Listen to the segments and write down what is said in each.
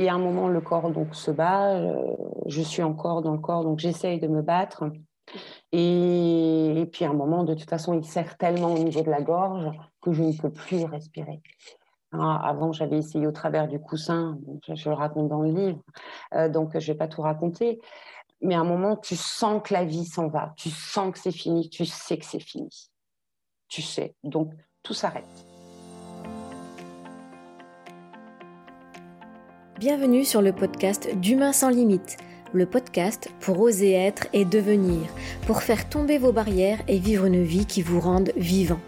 il y a un moment, le corps donc se bat, euh, je suis encore dans le corps, donc j'essaye de me battre. Et, puis à un moment, de toute façon, il serre tellement au niveau de la gorge que je ne peux plus respirer. Hein, avant, j'avais essayé au travers du coussin, je, le raconte dans le livre, euh, donc je ne vais pas tout raconter. Mais à un moment, tu sens que la vie s'en va, tu sens que c'est fini, tu sais que c'est fini. Tu sais. Donc tout s'arrête. Bienvenue sur le podcast d'Humain sans limite, le podcast pour oser être et devenir, pour faire tomber vos barrières et vivre une vie qui vous rende vivant.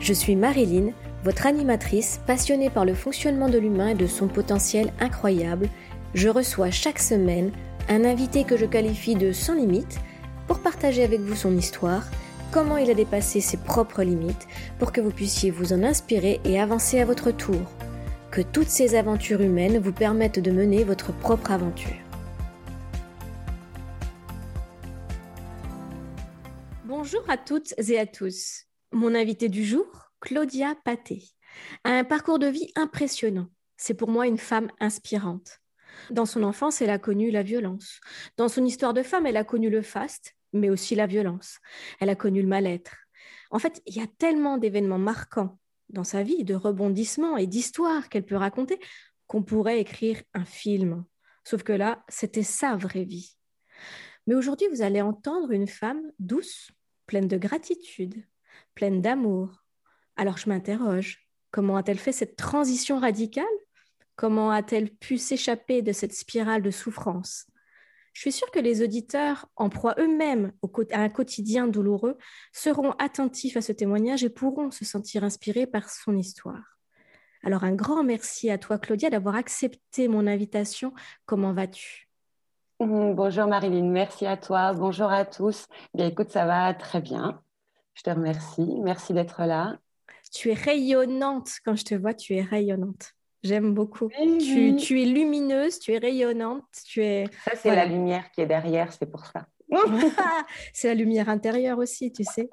Je suis Marilyn, votre animatrice passionnée par le fonctionnement de l'humain et de son potentiel incroyable. Je reçois chaque semaine un invité que je qualifie de sans limite pour partager avec vous son histoire, comment il a dépassé ses propres limites pour que vous puissiez vous en inspirer et avancer à votre tour que toutes ces aventures humaines vous permettent de mener votre propre aventure. Bonjour à toutes et à tous. Mon invité du jour, Claudia Paté, a un parcours de vie impressionnant. C'est pour moi une femme inspirante. Dans son enfance, elle a connu la violence. Dans son histoire de femme, elle a connu le faste, mais aussi la violence. Elle a connu le mal-être. En fait, il y a tellement d'événements marquants dans sa vie, de rebondissements et d'histoires qu'elle peut raconter, qu'on pourrait écrire un film. Sauf que là, c'était sa vraie vie. Mais aujourd'hui, vous allez entendre une femme douce, pleine de gratitude, pleine d'amour. Alors je m'interroge, comment a-t-elle fait cette transition radicale? Comment a-t-elle pu s'échapper de cette spirale de souffrance? Je suis sûre que les auditeurs, en proie eux-mêmes à un quotidien douloureux, seront attentifs à ce témoignage et pourront se sentir inspirés par son histoire. Alors un grand merci à toi, Claudia, d'avoir accepté mon invitation. Comment vas-tu? Mmh, Bonjour Marilyn, merci à toi. Bonjour à tous. Bien écoute, ça va très bien. Je te remercie. Merci d'être là. Tu es rayonnante. Quand je te vois, tu es rayonnante. J'aime beaucoup. tu, es lumineuse, tu es rayonnante, tu es. Ça, c'est la lumière qui est derrière, c'est pour ça. c'est la lumière intérieure aussi, tu sais.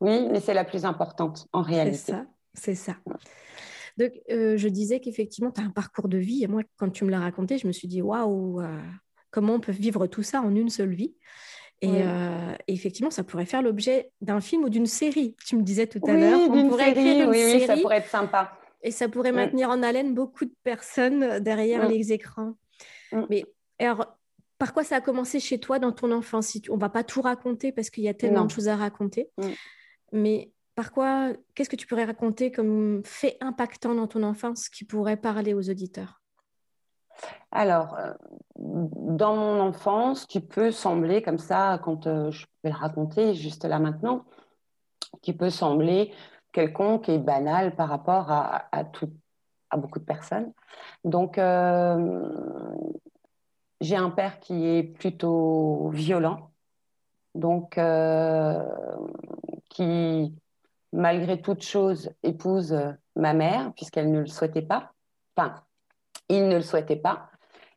Oui, mais c'est la plus importante en réalité. C'est ça, c'est ça. Donc, euh, je disais qu'effectivement, tu as un parcours de vie. Et moi, quand tu me l'as raconté, je me suis dit, waouh, euh, comment on peut vivre tout ça en une seule vie? Euh, et, effectivement, ça pourrait faire l'objet d'un film ou d'une série. Tu me disais tout à l'heure, on pourrait écrire une oui, série. Oui, ça pourrait être sympa. Et ça pourrait maintenir en haleine beaucoup de personnes derrière les écrans. Mais alors, par quoi ça a commencé chez toi dans ton enfance? On va pas tout raconter parce qu'il y a tellement de choses à raconter. Mais par quoi, qu'est-ce que tu pourrais raconter comme fait impactant dans ton enfance qui pourrait parler aux auditeurs? Alors, euh, dans mon enfance, qui peut sembler comme ça, quand euh, je vais le raconter juste là maintenant, qui peut sembler quelconque et banal par rapport à, tout, à beaucoup de personnes. Donc, euh, j'ai un père qui est plutôt violent, donc euh, qui, malgré toute chose, épouse ma mère, puisqu'elle ne le souhaitait pas. Enfin, il ne le souhaitait pas.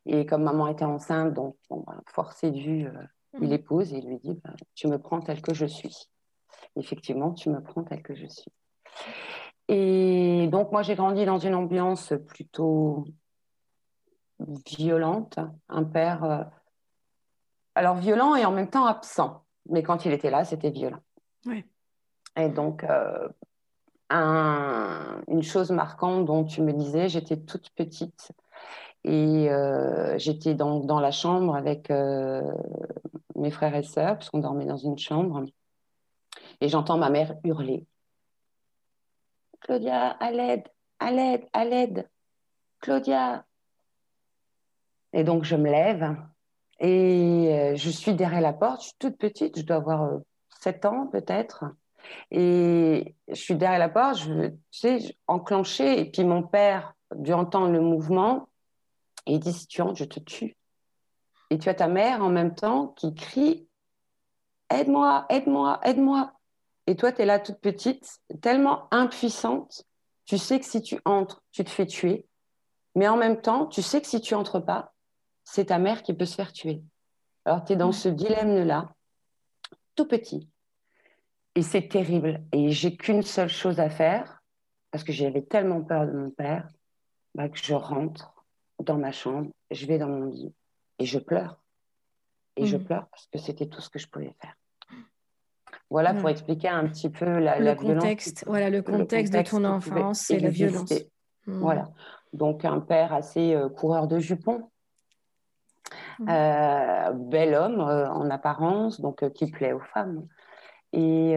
Et comme maman était enceinte, donc bon, ben, forcé du, euh, il mmh. épouse et il lui dit ben, Tu me prends tel que je suis. Effectivement, tu me prends tel que je suis. Et donc, moi, j'ai grandi dans une ambiance plutôt violente. Un père, euh, alors violent et en même temps absent. Mais quand il était là, c'était violent. Et donc, euh, une chose marquante dont tu me disais, j'étais toute petite et euh, j'étais dans, dans, la chambre avec mes frères et sœurs, puisqu'on dormait dans une chambre. Et j'entends ma mère hurler. Claudia, à l'aide, à l'aide, à l'aide. Claudia. Et donc, je me lève et euh, je suis derrière la porte. Je suis toute petite, je dois avoir 7 euh, ans peut-être. Et je suis derrière la porte, je, tu sais, enclenché. Et puis mon père dû entendre le mouvement il dit Si tu entres, je te tue. Et tu as ta mère en même temps qui crie Aide-moi, aide-moi, aide-moi. Et toi, tu es là toute petite, tellement impuissante. Tu sais que si tu entres, tu te fais tuer. Mais en même temps, tu sais que si tu entres pas, c'est ta mère qui peut se faire tuer. Alors, tu es dans ce dilemme-là, tout petit. Et c'est terrible. Et j'ai qu'une seule chose à faire, parce que j'avais tellement peur de mon père, bah, que je rentre dans ma chambre, je vais dans mon lit et je pleure. Et je mm. pleure parce que c'était tout ce que je pouvais faire. Voilà pour expliquer un petit peu la, le contexte, Voilà le contexte, de ton enfance et la violence. Mm. Voilà. Donc un père assez euh, coureur de jupons, mm. euh, bel homme euh, en apparence, donc qui plaît aux femmes. Et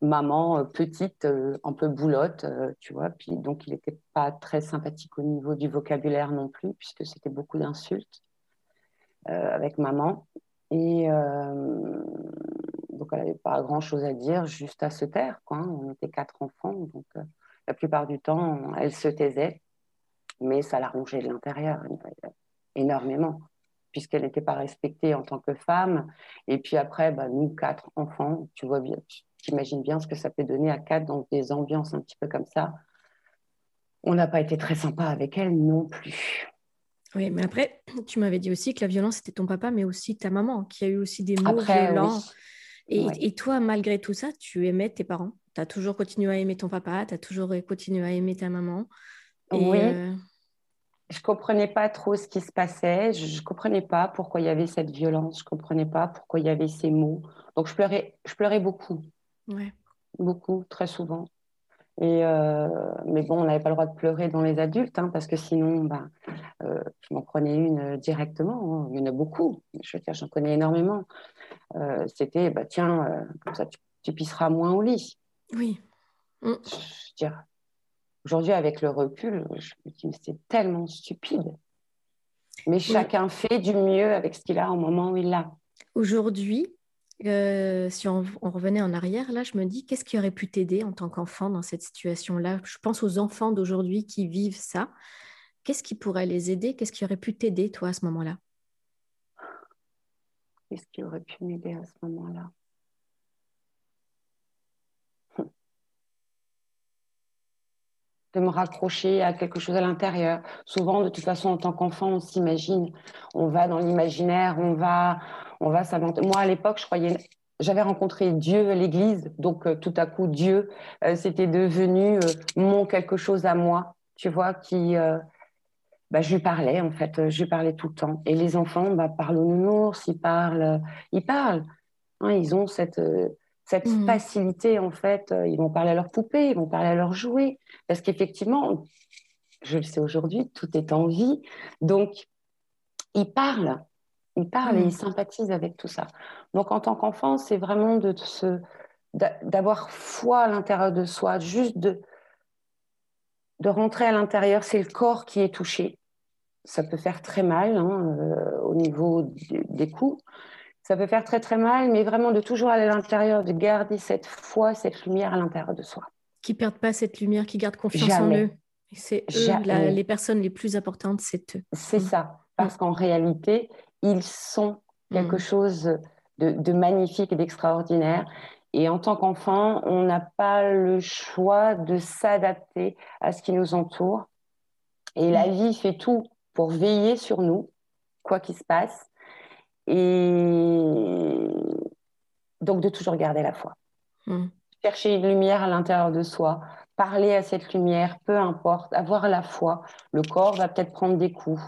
maman petite, un peu boulotte, tu vois. Puis donc il n'était pas très sympathique au niveau du vocabulaire non plus, puisque c'était beaucoup d'insultes avec maman. Et donc, elle n'avait pas grand-chose à dire, juste à se taire. Quoi. Hein. On était quatre enfants, donc euh, la plupart du temps, elle se taisait, mais ça la rongeait de l'intérieur énormément, puisqu'elle n'était pas respectée en tant que femme. Et puis après, bah, nous, quatre enfants, tu vois bien, tu imagines bien ce que ça peut donner à quatre dans des ambiances un petit peu comme ça. On n'a pas été très sympa avec elle non plus. Oui, mais après, tu m'avais dit aussi que la violence, c'était ton papa, mais aussi ta maman, qui a eu aussi des mots violents. Et, toi, malgré tout ça, tu aimais tes parents? Tu as toujours continué à aimer ton papa, tu as toujours continué à aimer ta maman? oui. Euh, je ne comprenais pas trop ce qui se passait. Je ne comprenais pas pourquoi il y avait cette violence. Je ne comprenais pas pourquoi il y avait ces mots. Donc, je pleurais, je pleurais beaucoup. Ouais. Beaucoup, très souvent. Et euh, mais bon, on n'avait pas le droit de pleurer dans les adultes, hein, parce que sinon, bah, euh, je m'en prenais une directement. Hein. Il y en a beaucoup. Je veux dire, j'en connais énormément. Euh, c'était, bah, tiens, euh, comme ça, tu, tu, pisseras moins au lit. Oui. Mm. Je, aujourd'hui, avec le recul, je me dis, c'est tellement stupide. Mais chacun fait du mieux avec ce qu'il a au moment où il l'a. Aujourd'hui, euh, si on, revenait en arrière, là, je me dis, qu'est-ce qui aurait pu t'aider en tant qu'enfant dans cette situation-là? Je pense aux enfants d'aujourd'hui qui vivent ça. Qu'est-ce qui pourrait les aider? Qu'est-ce qui aurait pu t'aider, toi, à ce moment-là? Qu'est-ce qui aurait pu m'aider à ce moment-là? De me raccrocher à quelque chose à l'intérieur. Souvent, de toute façon, en tant qu'enfant, on s'imagine, on va dans l'imaginaire, on va, on va Moi, à l'époque, je croyais, j'avais rencontré Dieu à l'église, donc euh, tout à coup, Dieu, euh, c'était devenu euh, mon quelque chose à moi, tu vois, qui, bah, je lui parlais en fait, je lui parlais tout le temps. Et les enfants bah, parlent aux nounours, ils parlent, ils parlent. Hein, ils ont cette cette mmh. facilité, en fait, ils vont parler à leurs poupées, ils vont parler à leurs jouets. Parce qu'effectivement, je le sais aujourd'hui, tout est en vie. Donc, ils parlent. Ils parlent et ils mmh. sympathisent avec tout ça. Donc, en tant qu'enfant, c'est vraiment de se, d'avoir foi à l'intérieur de soi, juste de, de rentrer à l'intérieur. C'est le corps qui est touché. Ça peut faire très mal hein, euh, au niveau des coups. Ça peut faire très très mal, mais vraiment de toujours aller à l'intérieur, de garder cette foi, cette lumière à l'intérieur de soi. Qui ne perdent pas cette lumière, qui gardent confiance en eux. C'est eux, les personnes les plus importantes, c'est eux. C'est mm. ça, parce qu'en réalité, ils sont quelque mm. chose de, magnifique et d'extraordinaire. Et en tant qu'enfant, on n'a pas le choix de s'adapter à ce qui nous entoure. Et la mm. vie fait tout pour veiller sur nous, quoi qu'il se passe. Et donc de toujours garder la foi. Mm. Chercher une lumière à l'intérieur de soi, parler à cette lumière, peu importe, avoir la foi. Le corps va peut-être prendre des coups,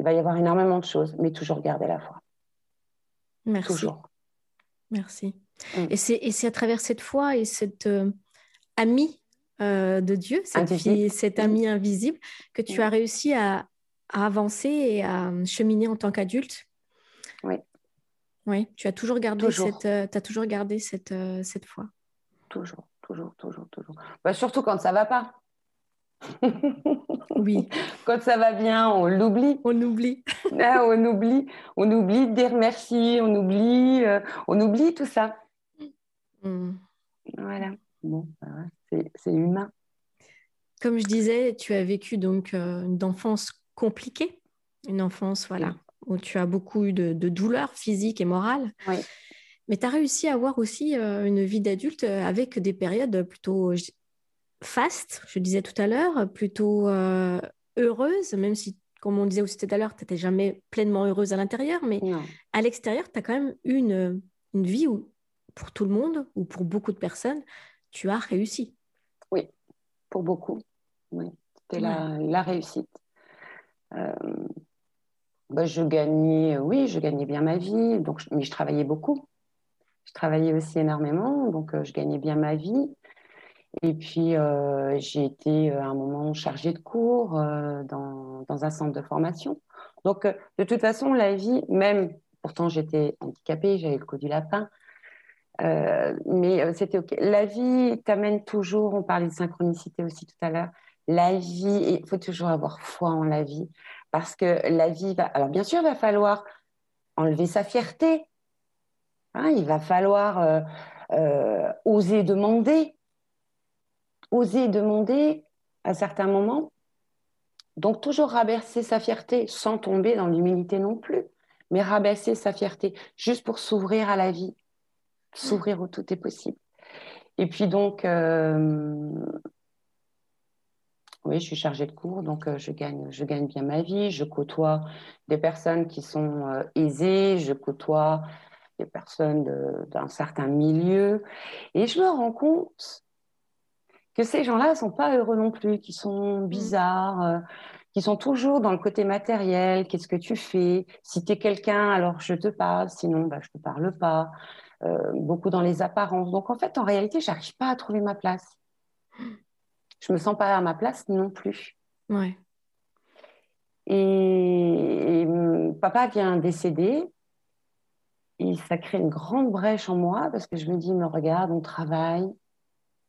il va y avoir énormément de choses, mais toujours garder la foi. Merci. Toujours. Merci. Mm. Et c'est à travers cette foi et cette euh, amie euh, de Dieu, cette, fille, cette mm. amie invisible, que tu mm. as réussi à, avancer et à cheminer en tant qu'adulte. Oui. Oui, tu as toujours gardé cette, euh, as toujours gardé cette, cette foi. Toujours, toujours, toujours, toujours. Bah, surtout quand ça va pas. Oui. Quand ça va bien, on l'oublie. On oublie. Ah, on oublie. On oublie de dire merci, on oublie, euh, on oublie tout ça. Hmm. Voilà. Bon, c'est humain. Comme je disais, tu as vécu donc euh, une enfance compliquée, une enfance voilà où tu as beaucoup eu de, de douleurs physiques et morales. Oui. Mais tu as réussi à avoir aussi euh, une vie d'adulte avec des périodes plutôt faste, je disais tout à l'heure, plutôt euh, heureuse, même si comme on disait aussi tout à l'heure, tu n'étais jamais pleinement heureuse à l'intérieur, mais à l'extérieur, tu as quand même une, une vie où, pour tout le monde ou pour beaucoup de personnes, tu as réussi. Oui, pour beaucoup. Oui, c'était la, réussite. Euh, bah, je gagnais, oui, je gagnais bien ma vie, donc, mais je travaillais beaucoup. Je travaillais aussi énormément, donc euh, je gagnais bien ma vie. Et puis, euh, j'ai été à un moment chargée de cours dans, dans, un centre de formation. Donc, de toute façon, la vie, même, pourtant j'étais handicapée, j'avais le coup du lapin, euh, mais euh, c'était OK. La vie t'amène toujours, on parlait de synchronicité aussi tout à l'heure, la vie, il faut toujours avoir foi en la vie, parce que la vie va... Alors bien sûr, il va falloir enlever sa fierté, hein, il va falloir euh, oser demander, oser demander à certains moments. Donc toujours rabaisser sa fierté sans tomber dans l'humilité non plus, mais rabaisser sa fierté juste pour s'ouvrir à la vie s'ouvrir où tout est possible. Et puis donc, euh, oui, je suis chargée de cours, donc euh, je, gagne, je gagne bien ma vie. Je côtoie des personnes qui sont euh, aisées, je côtoie des personnes d'un certain milieu. Et je me rends compte que ces gens-là ne sont pas heureux non plus, qui sont mmh. bizarres, qui sont toujours dans le côté matériel. Qu'est-ce que tu fais? Si tu es quelqu'un, alors je te parle, sinon bah, je ne te parle pas. Euh, beaucoup dans les apparences. Donc en fait, en réalité, j'arrive pas à trouver ma place. Je me sens pas à ma place non plus. Ouais. Et, papa vient décéder. Et ça crée une grande brèche en moi parce que je me dis, me regarde, on travaille.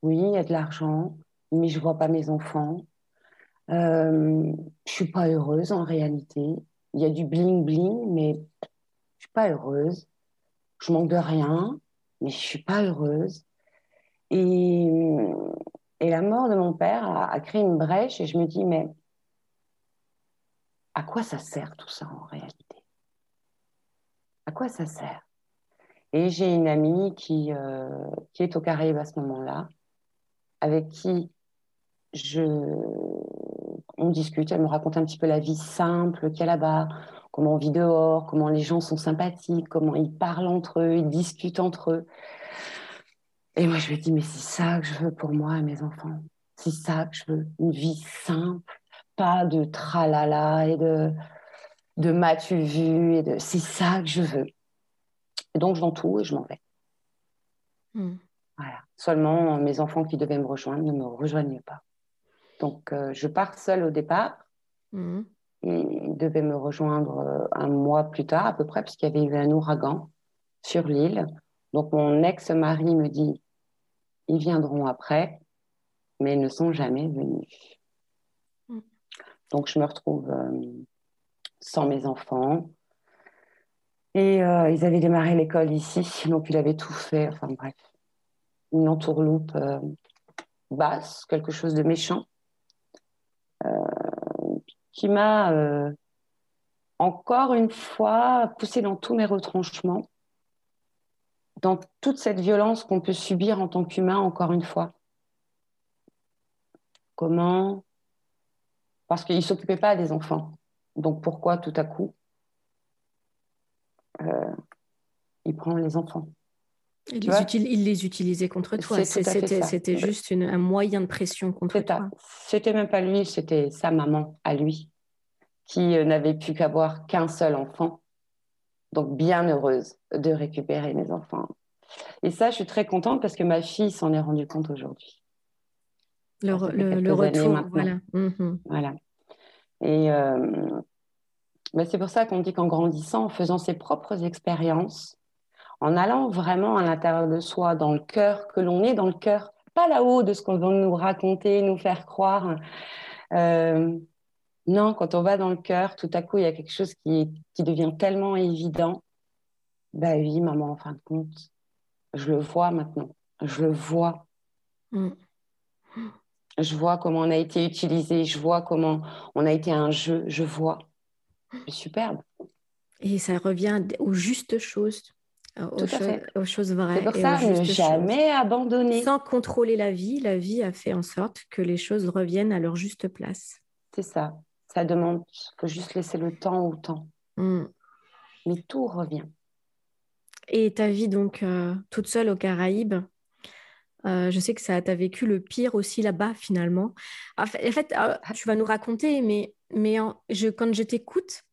Oui, il y a de l'argent, mais je vois pas mes enfants. Euh, je suis pas heureuse en réalité. Il y a du bling bling, mais je suis pas heureuse je manque de rien, mais je suis pas heureuse. Et, et la mort de mon père a, créé une brèche et je me dis, mais à quoi ça sert tout ça en réalité? À quoi ça sert? Et j'ai une amie qui, euh, qui est au Caraïbes à ce moment-là, avec qui je, on discute, elle me raconte un petit peu la vie simple qu'il y a là-bas comment on vit dehors, comment les gens sont sympathiques, comment ils parlent entre eux, ils discutent entre eux. Et moi, je lui dis, mais c'est ça que je veux pour moi et mes enfants. C'est ça que je veux, une vie simple, pas de tralala et de, de m'as-tu vu, et de... c'est ça que je veux. Et donc, je vends tout et je m'en vais. Hmm. Voilà. Seulement, mes enfants qui devaient me rejoindre ne me rejoignent pas. Donc, euh, je pars seule au départ. Hmm. Il devait me rejoindre euh, un mois plus tard à peu près, puisqu'il y avait eu un ouragan sur l'île. Donc mon ex-mari me dit, ils viendront après, mais ils ne sont jamais venus. Mm. Donc je me retrouve euh, sans mes enfants. Et euh, ils avaient démarré l'école ici, donc il avait tout fait. Enfin bref, une entourloupe basse, quelque chose de méchant qui m'a euh, encore une fois poussé dans tous mes retranchements, dans toute cette violence qu'on peut subir en tant qu'humain, encore une fois. Comment? Parce qu'il ne s'occupait pas des enfants. Donc pourquoi tout à coup euh, il prend les enfants? Il les, utilisait contre toi. C'était juste un moyen de pression contre toi. C'était même pas lui, c'était sa maman à lui, qui euh, n'avait pu qu'avoir qu'un seul enfant. Donc bien heureuse de récupérer mes enfants. Et ça, je suis très contente parce que ma fille s'en est rendue compte aujourd'hui. Le, retour, voilà. Mhm. Voilà. Et euh, bah, c'est pour ça qu'on dit qu'en grandissant, en faisant ses propres expériences, en allant vraiment à l'intérieur de soi, dans le cœur, que l'on est dans le cœur, pas là-haut de ce qu'on va nous raconter, nous faire croire. Euh, non, quand on va dans le cœur, tout à coup, il y a quelque chose qui, qui devient tellement évident. Ben oui, maman, en fin de compte, je le vois maintenant. Je le vois. Mm. Je vois comment on a été utilisé. Je vois comment on a été un jeu. Je vois. C'est superbe. Et ça revient aux justes choses aux, choses vraies. C'est pour ça, ne jamais abandonner. Sans contrôler la vie, la vie a fait en sorte que les choses reviennent à leur juste place. C'est ça. Ça demande, il faut juste laisser le temps au temps. Mm. Mais tout revient. Et ta vie donc euh, toute seule aux Caraïbes, euh, je sais que ça t'a vécu le pire aussi là-bas finalement. En fait, euh, tu vas nous raconter, mais, mais je, quand je t'écoute,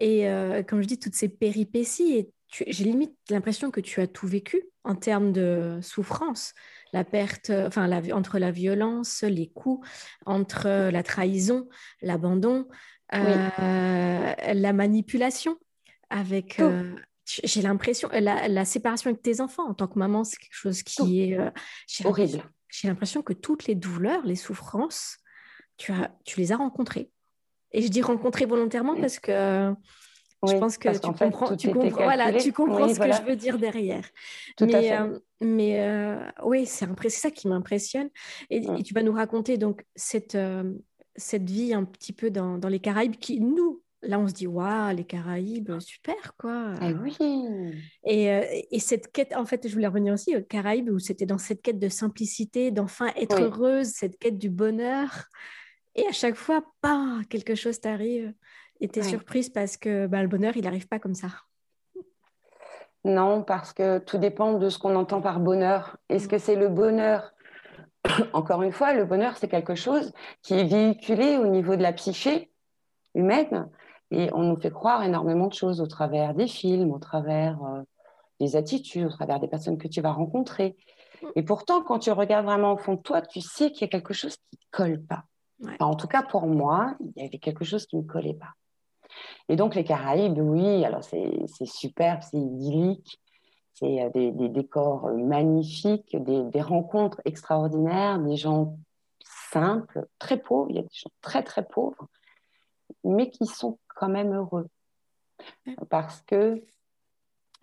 et comme je dis, toutes ces péripéties, et j'ai limite l'impression que tu as tout vécu en termes de souffrance, la perte, enfin entre la violence, les coups, entre la trahison, l'abandon, la manipulation avec j'ai l'impression, la, la, séparation avec tes enfants en tant que maman, c'est quelque chose qui est euh, horrible. J'ai l'impression que toutes les douleurs, les souffrances, tu, as, tu les as rencontrées. Et je dis rencontrées volontairement parce que je pense que tu comprends, tu comprends, voilà, tu comprends ce que je veux dire derrière. Tout mais euh, mais euh, oui, c'est ça qui m'impressionne. Et, et, tu vas nous raconter donc cette, cette vie un petit peu dans, dans les Caraïbes qui, nous, là, on se dit, waouh, les Caraïbes, super, quoi. Eh oui. Et, euh, et, cette quête, en fait, je voulais revenir aussi aux Caraïbes, où c'était dans cette quête de simplicité, d'enfin être heureuse, cette quête du bonheur. Et à chaque fois, pas quelque chose t'arrive et tu es surprise parce que bah, le bonheur, il n'arrive pas comme ça. Non, parce que tout dépend de ce qu'on entend par bonheur. Est-ce que c'est le bonheur Encore une fois, le bonheur, c'est quelque chose qui est véhiculé au niveau de la psyché humaine et on nous fait croire énormément de choses au travers des films, au travers euh, des attitudes, au travers des personnes que tu vas rencontrer. Et pourtant, quand tu regardes vraiment au fond de toi, tu sais qu'il y a quelque chose qui ne colle pas. en tout cas, pour moi, il y avait quelque chose qui ne collait pas. Et donc, les Caraïbes, oui, alors c'est superbe, c'est idyllique, c'est euh, des, décors euh, magnifiques, des, des, rencontres extraordinaires, des gens simples, très pauvres, il y a des gens très, très pauvres, mais qui sont quand même heureux. Parce que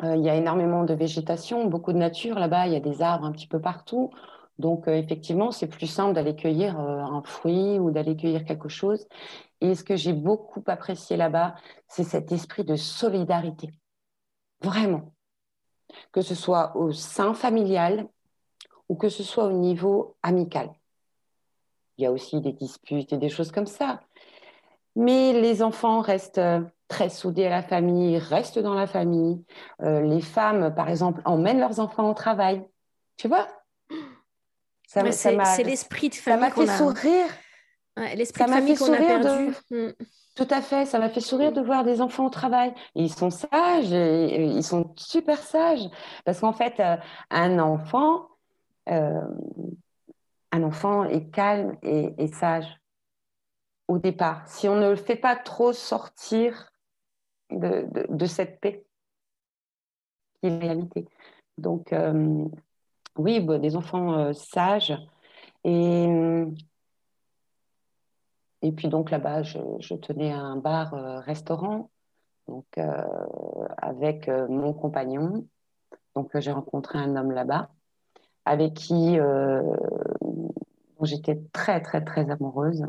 euh, il y a énormément de végétation, beaucoup de nature là-bas, il y a des arbres un petit peu partout. Donc, euh, effectivement, c'est plus simple d'aller cueillir euh, un fruit ou d'aller cueillir quelque chose. Et ce que j'ai beaucoup apprécié là-bas, c'est cet esprit de solidarité. Vraiment. Que ce soit au sein familial ou que ce soit au niveau amical. Il y a aussi des disputes et des choses comme ça. Mais les enfants restent euh, très soudés à la famille, restent dans la famille. Euh, les femmes, par exemple, emmènent leurs enfants au travail. Tu vois? C'est l'esprit de famille. Ça m'a fait sourire. L'esprit de famille qu'on a perdu. Mm. Tout à fait, ça m'a fait sourire de voir des enfants au travail. ils sont sages, ils sont super sages. Parce qu'en fait, euh, un enfant, un enfant est calme et sage au départ, si on ne le fait pas trop sortir de, cette paix qui est la réalité. Donc, euh, oui, bah, des enfants euh, sages. Et, et puis, donc là-bas, je, tenais un bar-restaurant euh, donc avec mon compagnon. Donc, j'ai rencontré un homme là-bas avec qui j'étais très, très, très amoureuse.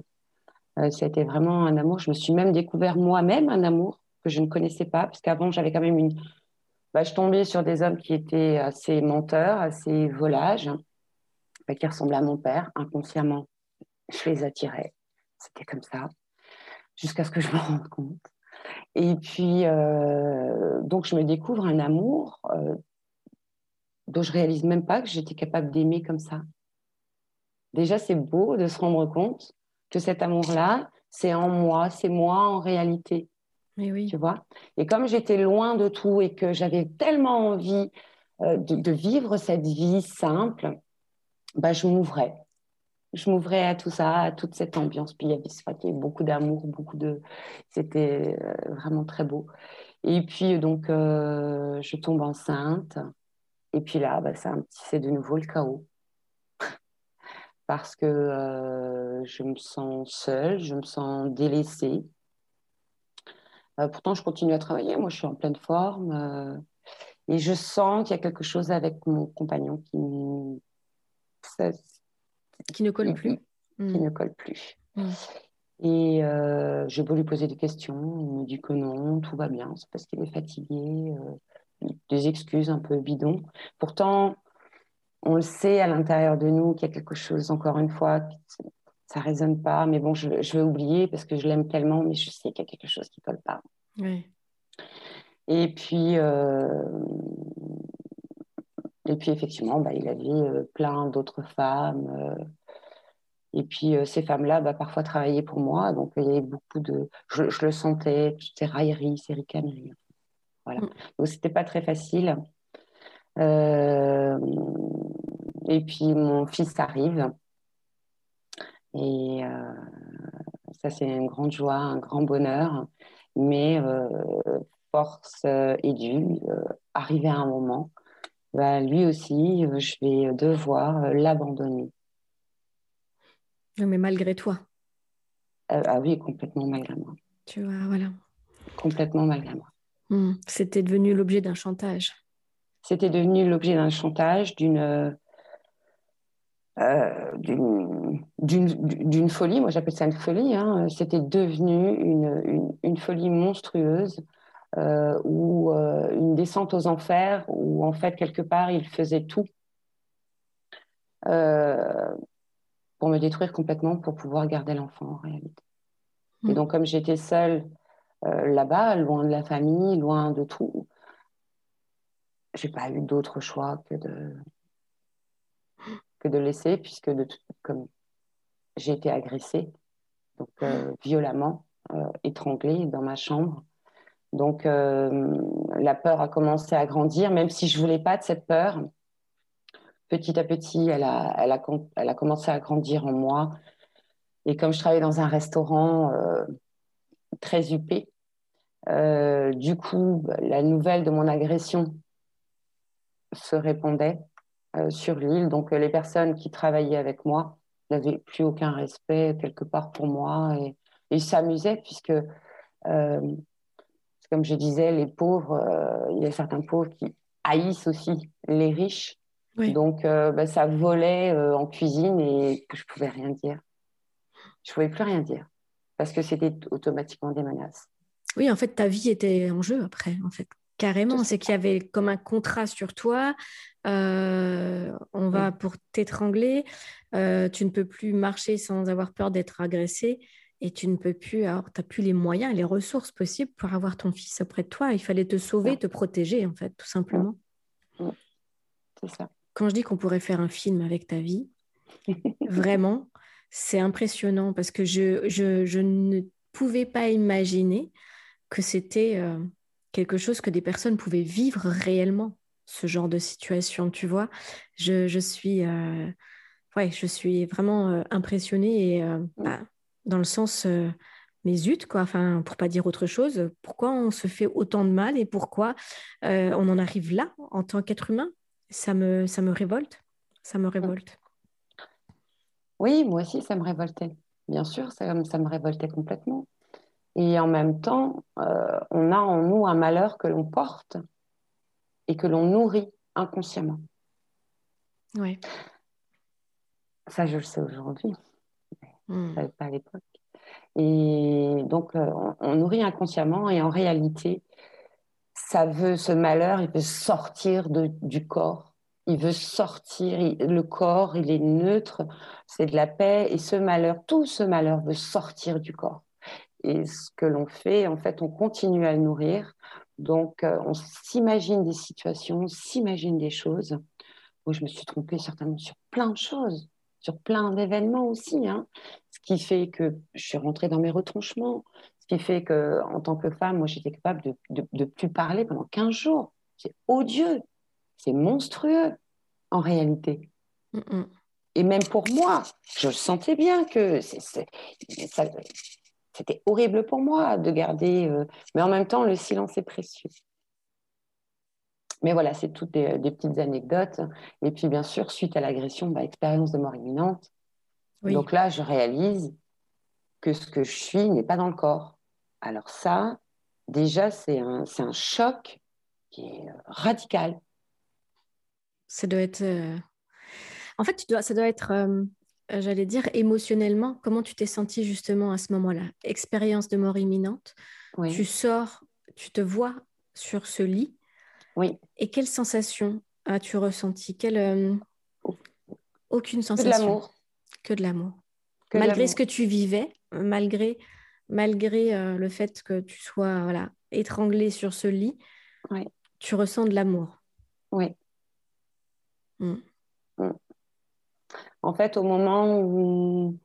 Euh, été vraiment un amour. Je me suis même découvert moi-même un amour que je ne connaissais pas, parce qu'avant, j'avais quand même une. Je tombais sur des hommes qui étaient assez menteurs, assez volages, bah, qui ressemblaient à mon père. Inconsciemment, je les attirais. C'était comme ça, jusqu'à ce que je me rende compte. Et puis, euh, donc, je me découvre un amour euh, dont je réalise même pas que j'étais capable d'aimer comme ça. Déjà, c'est beau de se rendre compte que cet amour-là, c'est en moi, c'est moi en réalité. Et oui. Tu vois? Et comme j'étais loin de tout et que j'avais tellement envie euh, de, vivre cette vie simple, bah, je m'ouvrais. Je m'ouvrais à tout ça, à toute cette ambiance. Puis il y avait beaucoup d'amour, beaucoup de. C'était euh, vraiment très beau. Et puis, donc, euh, je tombe enceinte. Et puis là, bah, c'est de nouveau le chaos parce que euh, je me sens seule, je me sens délaissée. Pourtant, je continue à travailler, moi je suis en pleine forme. Et je sens qu'il y a quelque chose avec mon compagnon qui, qui ne colle plus. Qui ne mm. colle plus. Mm. Et je peux lui poser des questions. Il me dit que non, tout va bien, c'est parce qu'il est fatigué. des excuses un peu bidons. Pourtant, on le sait à l'intérieur de nous qu'il y a quelque chose, encore une fois, ça résonne pas. Mais bon, je, vais oublier parce que je l'aime tellement, mais je sais qu'il y a quelque chose qui colle pas. Et puis, euh, et puis effectivement, bah, il avait euh, plein d'autres femmes. Euh, et puis ces femmes-là, bah, parfois travaillaient pour moi, donc il y avait beaucoup de, je, le sentais, toutes ces railleries, ces ricaneries. Voilà. Mm. Donc c'était pas très facile. et puis mon fils arrive. Et ça, c'est une grande joie, un grand bonheur. Mais force et due, arrivé à un moment, bah, lui aussi, je vais devoir l'abandonner. Mais malgré toi. ah oui, complètement malgré moi. Tu vois, voilà. Complètement malgré moi. Hmm. C'était devenu l'objet d'un chantage. C'était devenu l'objet d'un chantage, d'une euh, d'une folie, moi j'appelle ça une folie, hein. c'était devenu une, une, folie monstrueuse euh, ou euh, une descente aux enfers où en fait quelque part il faisait tout pour me détruire complètement pour pouvoir garder l'enfant en réalité. Et mm. donc comme j'étais seule là-bas, loin de la famille, loin de tout, j'ai pas eu d'autre choix que de que de laisser, puisque de, comme j'ai été agressée, donc euh, violemment, euh, étranglée dans ma chambre. Donc euh, la peur a commencé à grandir, même si je voulais pas de cette peur. Petit à petit, elle a, commencé à grandir en moi. Et comme je travaillais dans un restaurant très huppé, du coup, la nouvelle de mon agression se répondait euh, sur l'île. Donc, euh, les personnes qui travaillaient avec moi n'avaient plus aucun respect quelque part pour moi et, ils s'amusaient puisque, euh, comme je disais, les pauvres, il y a certains pauvres qui haïssent aussi les riches. Donc, bah, ça volait en cuisine et je pouvais rien dire. Je pouvais plus rien dire parce que c'était automatiquement des menaces. Oui, en fait, ta vie était en jeu après, en fait. Carrément, c'est qu'il y avait comme un contrat sur toi. Euh, on va pour t'étrangler. Euh, tu ne peux plus marcher sans avoir peur d'être agressé. Et tu ne peux plus, alors tu n'as plus les moyens, les ressources possibles pour avoir ton fils auprès de toi. Il fallait te sauver, te protéger, en fait, tout simplement. C'est ça. Quand je dis qu'on pourrait faire un film avec ta vie, vraiment, c'est impressionnant parce que je, je, ne pouvais pas imaginer que c'était euh, quelque chose que des personnes pouvaient vivre réellement, ce genre de situation, tu vois. Je, suis, euh, ouais, je suis vraiment euh, impressionnée et bah, dans le sens, mais zut, quoi, enfin, pour pas dire autre chose, pourquoi on se fait autant de mal et pourquoi on en arrive là en tant qu'être humain? Ça me, ça me révolte, ça me révolte. Oui, moi aussi, ça me révoltait. Bien sûr, ça, ça me révoltait complètement. Et en même temps, euh, on a en nous un malheur que l'on porte et que l'on nourrit inconsciemment. Oui. Ça, je le sais aujourd'hui. Hmm. pas à l'époque. Et donc, euh, on, nourrit inconsciemment et en réalité, ça veut, ce malheur, il veut sortir de, du corps. Il veut sortir, le corps, il est neutre, c'est de la paix. Et ce malheur, tout ce malheur veut sortir du corps. Et ce que l'on fait, en fait, on continue à le nourrir. Donc, euh, on s'imagine des situations, on s'imagine des choses. Moi, je me suis trompée certainement sur plein de choses, sur plein d'événements aussi. Hein. Ce qui fait que je suis rentrée dans mes retranchements. Ce qui fait que, en tant que femme, moi, j'étais capable de ne plus parler pendant 15 jours. C'est odieux. C'est monstrueux, en réalité. Et même pour moi, je sentais bien que c'était horrible pour moi de garder, euh, mais en même temps, le silence est précieux. Mais voilà, c'est toutes des, petites anecdotes. Et puis, bien sûr, suite à l'agression, bah, expérience de mort imminente. Donc là, je réalise que ce que je suis n'est pas dans le corps. Alors ça, déjà, c'est un, un, choc qui est euh, radical. Ça doit être... Euh, en fait, tu dois, ça doit être euh, j'allais dire, émotionnellement, comment tu t'es senti justement à ce moment-là? Expérience de mort imminente. Tu sors, tu te vois sur ce lit. Oui. Et quelle sensation as-tu ressenti? Quelle, euh, Aucune sensation. Que de l'amour. Que de l'amour. malgré ce que tu vivais, malgré, malgré euh, le fait que tu sois voilà, étranglé sur ce lit, tu ressens de l'amour. Oui. Mm. Mm. En fait, au moment où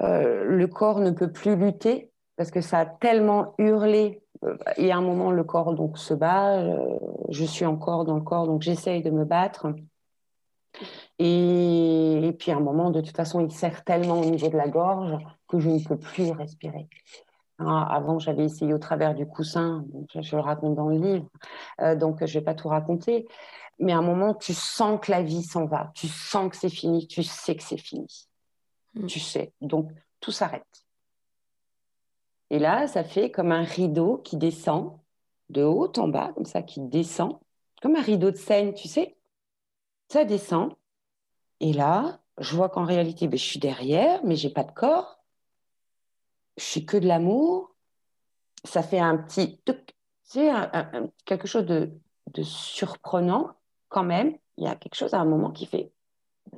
euh, le corps ne peut plus lutter, parce que ça a tellement hurlé, il y a un moment, le corps donc se bat, je suis encore dans le corps, donc j'essaye de me battre. Et, puis à un moment, de toute façon, il serre tellement au niveau de la gorge que je ne peux plus respirer. Ah, avant, j'avais essayé au travers du coussin, je, le raconte dans le livre, euh, donc je ne vais pas tout raconter. Mais à un moment, tu sens que la vie s'en va, tu sens que c'est fini, tu sais que c'est fini. Mm. Tu sais. Donc, tout s'arrête. Et là, ça fait comme un rideau qui descend de haut en bas, comme ça, qui descend, comme un rideau de scène, tu sais. Ça descend, et là, je vois qu'en réalité, ben, je suis derrière, mais j'ai pas de corps. Je suis que de l'amour. Ça fait un petit, c'est quelque chose de, surprenant quand même. Il y a quelque chose à un moment qui fait,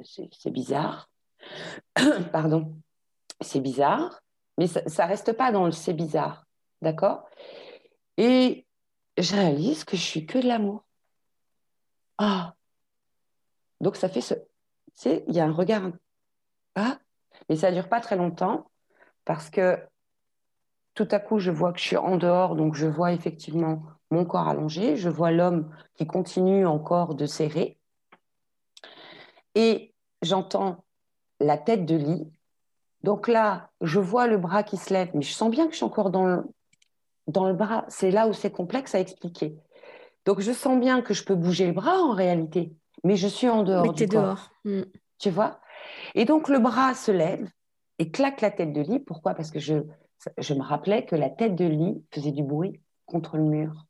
c'est bizarre. Pardon, c'est bizarre, mais ça, ça reste pas dans le c'est bizarre, d'accord? Et je réalise que je suis que de l'amour. Ah, donc ça fait ce, il y a un regard. Ah, mais ça ne dure pas très longtemps parce que tout à coup, je vois que je suis en dehors, donc je vois effectivement mon corps allongé, je vois l'homme qui continue encore de serrer, et j'entends la tête de lit. Donc là, je vois le bras qui se lève, mais je sens bien que je suis encore dans le, dans le bras. C'est là où c'est complexe à expliquer. Donc je sens bien que je peux bouger le bras en réalité mais je suis en dehors. Mais tu es dehors. Mm. Tu vois? Et donc le bras se lève et claque la tête de lit. Pourquoi? Parce que je, je me rappelais que la tête de lit faisait du bruit contre le mur.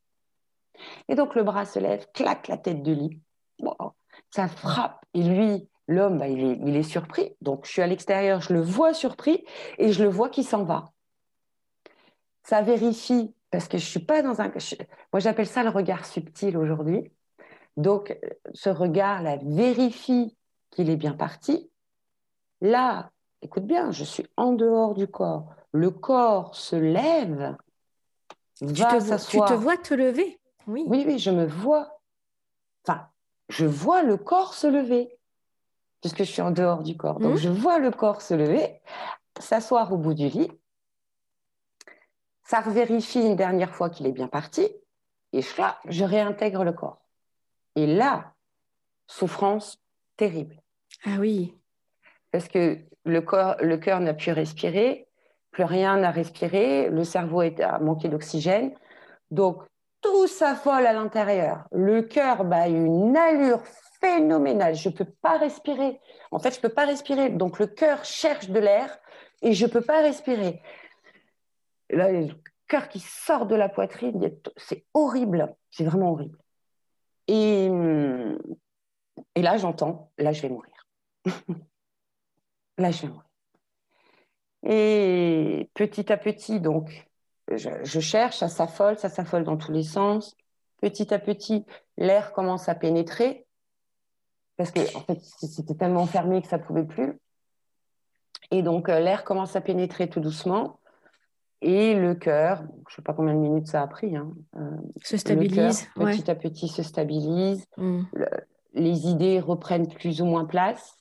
Et donc le bras se lève, claque la tête de lit. ça frappe. Et lui, l'homme, bah, il, est, il est surpris. Donc je suis à l'extérieur, je le vois surpris et je le vois qui s'en va. Ça vérifie parce que je suis pas dans un. moi, j'appelle ça le regard subtil aujourd'hui. Donc, ce regard-là vérifie qu'il est bien parti. Là, écoute bien, je suis en dehors du corps. Le corps se lève, va s'asseoir. Tu te vois te lever? Oui. Oui, oui, je me vois. Enfin, je vois le corps se lever, puisque je suis en dehors du corps. Donc, mmh. je vois le corps se lever, s'asseoir au bout du lit. Ça vérifie une dernière fois qu'il est bien parti. Et là, je réintègre le corps. Et là, souffrance terrible. Ah oui. Parce que le, corps, le cœur n'a pu respirer, plus rien n'a respiré, le cerveau a manqué d'oxygène. Donc, tout s'affole à l'intérieur. Le cœur bat une allure phénoménale. Je ne peux pas respirer. En fait, je ne peux pas respirer. Donc, le cœur cherche de l'air et je ne peux pas respirer. Le cœur qui sort de la poitrine, c'est horrible. C'est vraiment horrible. Et, et là, j'entends, là, je vais mourir. là, je vais mourir. Et petit à petit, donc, je, cherche, ça s'affole, ça s'affole dans tous les sens. Petit à petit, l'air commence à pénétrer parce que en fait, c'était tellement fermé que ça ne pouvait plus. Et donc, euh, l'air commence à pénétrer tout doucement. Et le cœur, je ne sais pas combien de minutes ça a pris, hein, euh, se stabilise. petit à petit se stabilise. Mm. les idées reprennent plus ou moins place.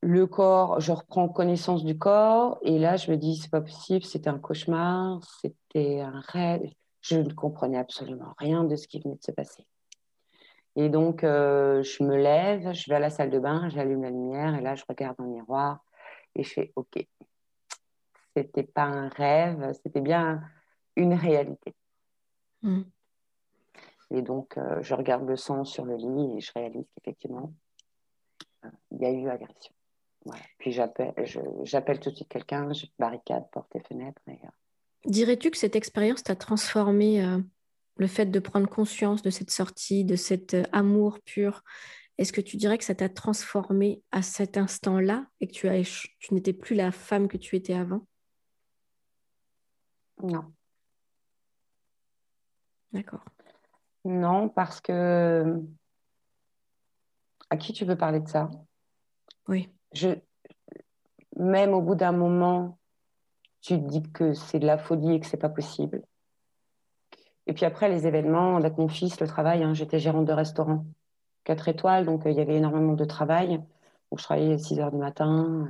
Le corps, je reprends connaissance du corps. Et là, je me dis, c'est pas possible, c'était un cauchemar, c'était un rêve. Je ne comprenais absolument rien de ce qui venait de se passer. Et donc, euh, je me lève, je vais à la salle de bain, j'allume la lumière et là, je regarde dans le miroir et je fais OK, c'était pas un rêve, c'était bien une réalité. Mm. Et donc, euh, je regarde le sang sur le lit et je réalise qu'effectivement, euh, il y a eu agression. Puis j'appelle tout de suite quelqu'un, je barricade porte et fenêtre. Dirais-tu que cette expérience t'a transformé le fait de prendre conscience de cette sortie, de cet amour pur Est-ce que tu dirais que ça t'a transformé à cet instant-là et que tu, tu n'étais plus la femme que tu étais avant? Non. D'accord. Non, parce que à qui tu veux parler de ça? Oui. Je même au bout d'un moment, tu te dis que c'est de la folie et que c'est pas possible. Et puis après, les événements, avec mon fils, le travail, hein, j'étais gérante de restaurant, 4 étoiles, donc euh, il y avait énormément de travail. Donc, je travaillais 6 heures du matin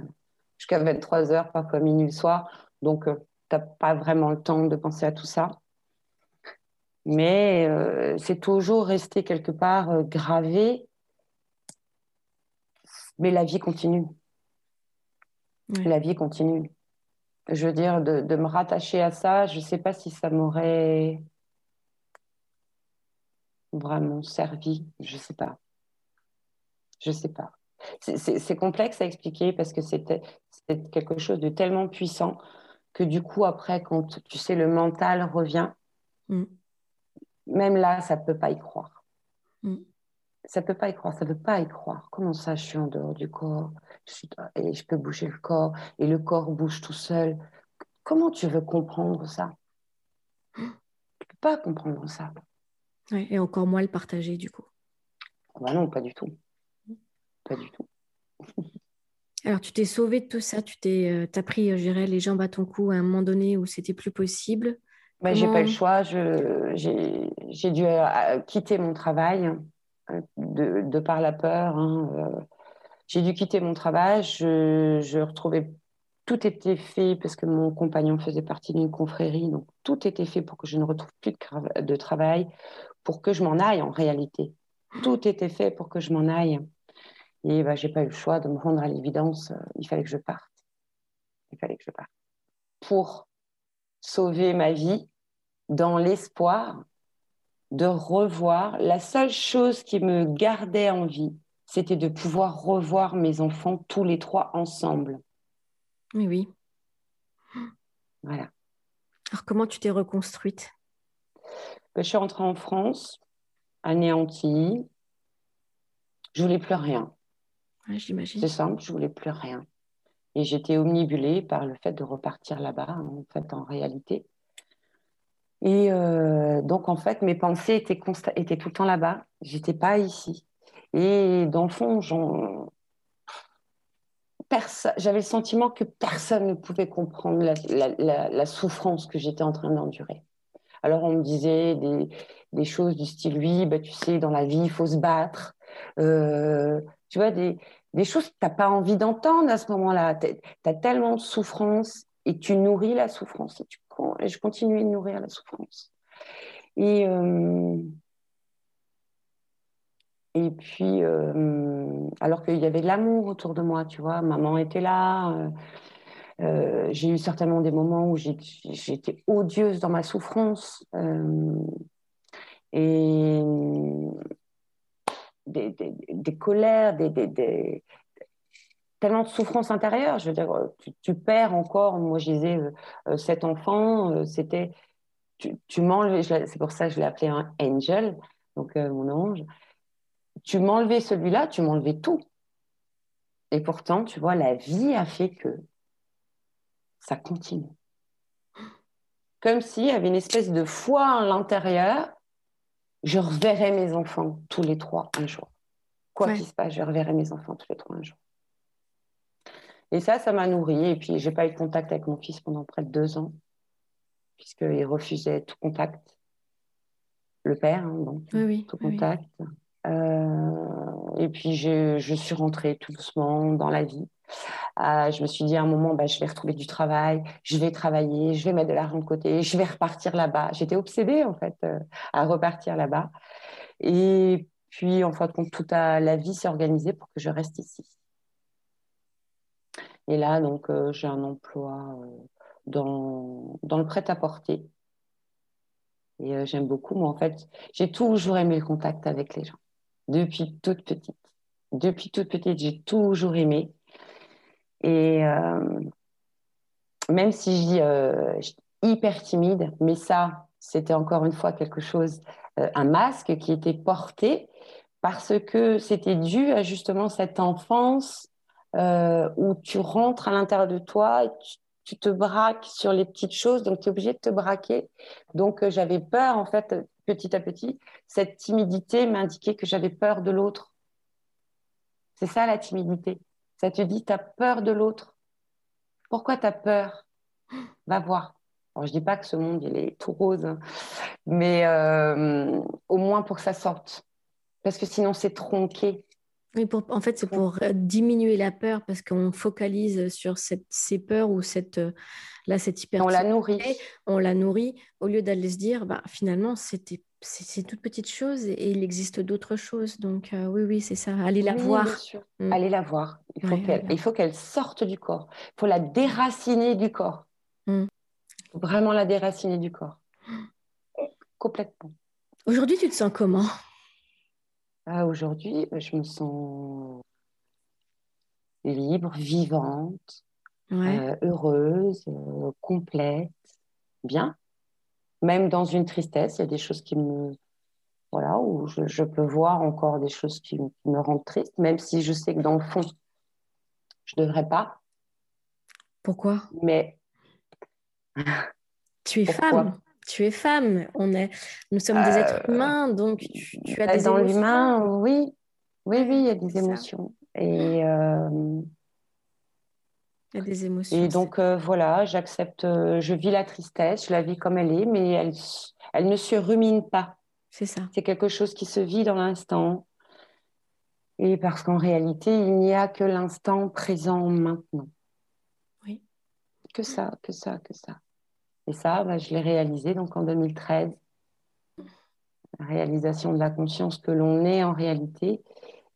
jusqu'à 23 heures, parfois minuit le soir. Donc, euh, tu n'as pas vraiment le temps de penser à tout ça. Mais euh, c'est toujours resté quelque part gravé. Mais la vie continue. La vie continue. Je veux dire, de, de me rattacher à ça, je ne sais pas si ça m'aurait vraiment servi, je ne sais pas. Je ne sais pas. C'est complexe à expliquer parce que c'était quelque chose de tellement puissant que du coup, après, quand tu sais, le mental revient, mm. même là, ça ne peut pas y croire. Mm. Ça ne peut pas y croire, ça ne peut pas y croire. Comment ça, je suis en dehors du corps? Et je peux bouger le corps et le corps bouge tout seul. Comment tu veux comprendre ça? Tu ne peux pas comprendre ça. Et encore moins le partager du coup. Bah non, pas du tout. Pas du tout. Alors, tu t'es sauvé de tout ça, tu t'es, euh, as pris, je dirais, les jambes à ton cou à un moment donné où c'était plus possible. Bah, J'ai pas eu le choix. J'ai dû euh, quitter mon travail euh, de, de par la peur. Hein, j'ai dû quitter mon travail. Je, je, retrouvais. Tout était fait parce que mon compagnon faisait partie d'une confrérie. Donc, tout était fait pour que je ne retrouve plus de, de travail, pour que je m'en aille en réalité. Tout était fait pour que je m'en aille. Et bah, je n'ai pas eu le choix de me rendre à l'évidence. Euh, il fallait que je parte. Il fallait que je parte. Pour sauver ma vie, dans l'espoir de revoir. La seule chose qui me gardait en vie, c'était de pouvoir revoir mes enfants tous les trois ensemble. Oui, oui. Voilà. Alors, comment tu t'es reconstruite? Bah, Je suis rentrée en France, anéantie. Je voulais plus rien. C'est simple, je voulais plus rien. Et j'étais omnibulée par le fait de repartir là-bas, en fait, en réalité. Et euh, donc, en fait, mes pensées étaient, étaient tout le temps là-bas. J'étais pas ici. Et dans le fond, j'avais le sentiment que personne ne pouvait comprendre la, souffrance que j'étais en train d'endurer. Alors, on me disait des, choses du style, oui, bah, tu sais, dans la vie, il faut se battre. Euh, tu vois, des, choses que tu n'as pas envie d'entendre à ce moment-là. Tu as tellement de souffrance et tu nourris la souffrance. Et, je continue de nourrir la souffrance. Et, euh, et puis, euh, alors qu'il y avait de l'amour autour de moi, tu vois, maman était là. J'ai eu certainement des moments où j'étais odieuse dans ma souffrance. et des, colères, des, tellement de souffrance intérieure. Je veux dire, tu, perds encore, moi je disais, euh, euh, cet enfant, euh, c'était, tu, tu m'enlevais, c'est pour ça que je l'ai appelé un angel, donc mon ange. Tu m'enlevais celui-là, tu m'enlevais tout. Et pourtant, tu vois, la vie a fait que ça continue. Comme s'il y avait une espèce de foi à l'intérieur je reverrai mes enfants tous les trois un jour. Quoi qu'il se passe, je reverrai mes enfants tous les trois un jour. Et ça, ça m'a nourri. Et puis, j'ai pas eu de contact avec mon fils pendant près de deux ans, puisqu'il refusait tout contact. Le père, hein, donc, tout contact. Euh, et puis, je, je, suis rentrée tout doucement dans la vie. Euh, je me suis dit à un moment, bah, je vais retrouver du travail, je vais travailler, je vais mettre de l'argent de côté, je vais repartir là-bas. J'étais obsédée en fait euh, à repartir là-bas. Et puis en fin de compte, toute la vie s'est organisée pour que je reste ici. Et là, donc, euh, j'ai un emploi dans, dans le prêt-à-porter. Et j'aime beaucoup. Moi, en fait, j'ai toujours aimé le contact avec les gens. Depuis toute petite. Depuis toute petite, j'ai toujours aimé. Et euh, même si je dis euh, hyper timide, mais ça, c'était encore une fois quelque chose, euh, un masque qui était porté parce que c'était dû à justement cette enfance où tu rentres à l'intérieur de toi, tu, te braques sur les petites choses, donc tu es obligé de te braquer. Donc j'avais peur, en fait, petit à petit, cette timidité m'indiquait que j'avais peur de l'autre. C'est ça la timidité. Ça te dit, tu as peur de l'autre. Pourquoi tu as peur? Va voir. Alors, je dis pas que ce monde, il est tout rose, hein, mais euh, au moins pour que ça sorte. Parce que sinon, c'est tronqué. Oui, pour, en fait, c'est pour euh, diminuer la peur parce qu'on focalise sur cette, ces peurs ou cette, euh, là, cette hyper. On la nourrit. On la nourrit au lieu d'aller se dire, bah, finalement, c'était c'est toute petite chose et, il existe d'autres choses. Donc, oui, oui, c'est ça. Allez la voir. Mm. Allez la voir. Il faut qu'elle faut qu'elle sorte du corps. Il faut la déraciner du corps. Mm. Vraiment la déraciner du corps. Complètement. Aujourd'hui, tu te sens comment? Ah, Aujourd'hui, je me sens libre, vivante, euh, heureuse, euh, complète, bien. Même dans une tristesse, il y a des choses qui me... Voilà, où je, peux voir encore des choses qui, me rendent triste, même si je sais que dans le fond, je ne devrais pas. Pourquoi? Mais tu es femme. Tu es femme. On est, nous sommes des êtres euh, humains, donc tu, as des dans l'humain, oui, oui, oui, il y a des émotions. Et euh, il y a des émotions. Et donc euh, voilà, j'accepte, je vis la tristesse, je la vis comme elle est, mais elle, elle ne se rumine pas. C'est ça. C'est quelque chose qui se vit dans l'instant. Et parce qu'en réalité, il n'y a que l'instant présent maintenant. Oui. Que ça, que ça, que ça. Et ça, bah, je l'ai réalisé donc en 2013. La réalisation de la conscience que l'on est en réalité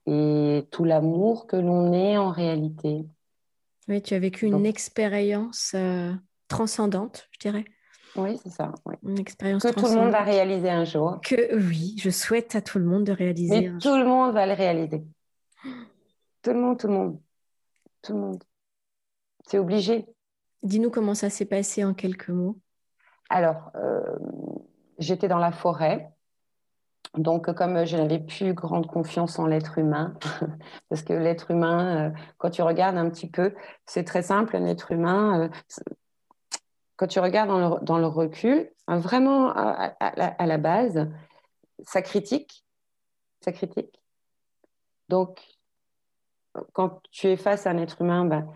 et tout l'amour que l'on est en réalité. Oui, tu as vécu une expérience euh, transcendante, je dirais. Oui, c'est ça. Une expérience que tout le monde va réaliser un jour. Que oui, je souhaite à tout le monde de réaliser. Mais tout le monde va le réaliser. Tout le monde, tout le monde, tout le monde. C'est obligé. Dis-nous comment ça s'est passé en quelques mots. Alors, euh, j'étais dans la forêt. Donc, comme je n'avais plus grande confiance en l'être humain, parce que l'être humain, euh, quand tu regardes un petit peu, c'est très simple, un être humain, euh, quand tu regardes dans le, recul, vraiment à, la base, ça critique, ça critique. Donc, quand tu es face à un être humain, ben,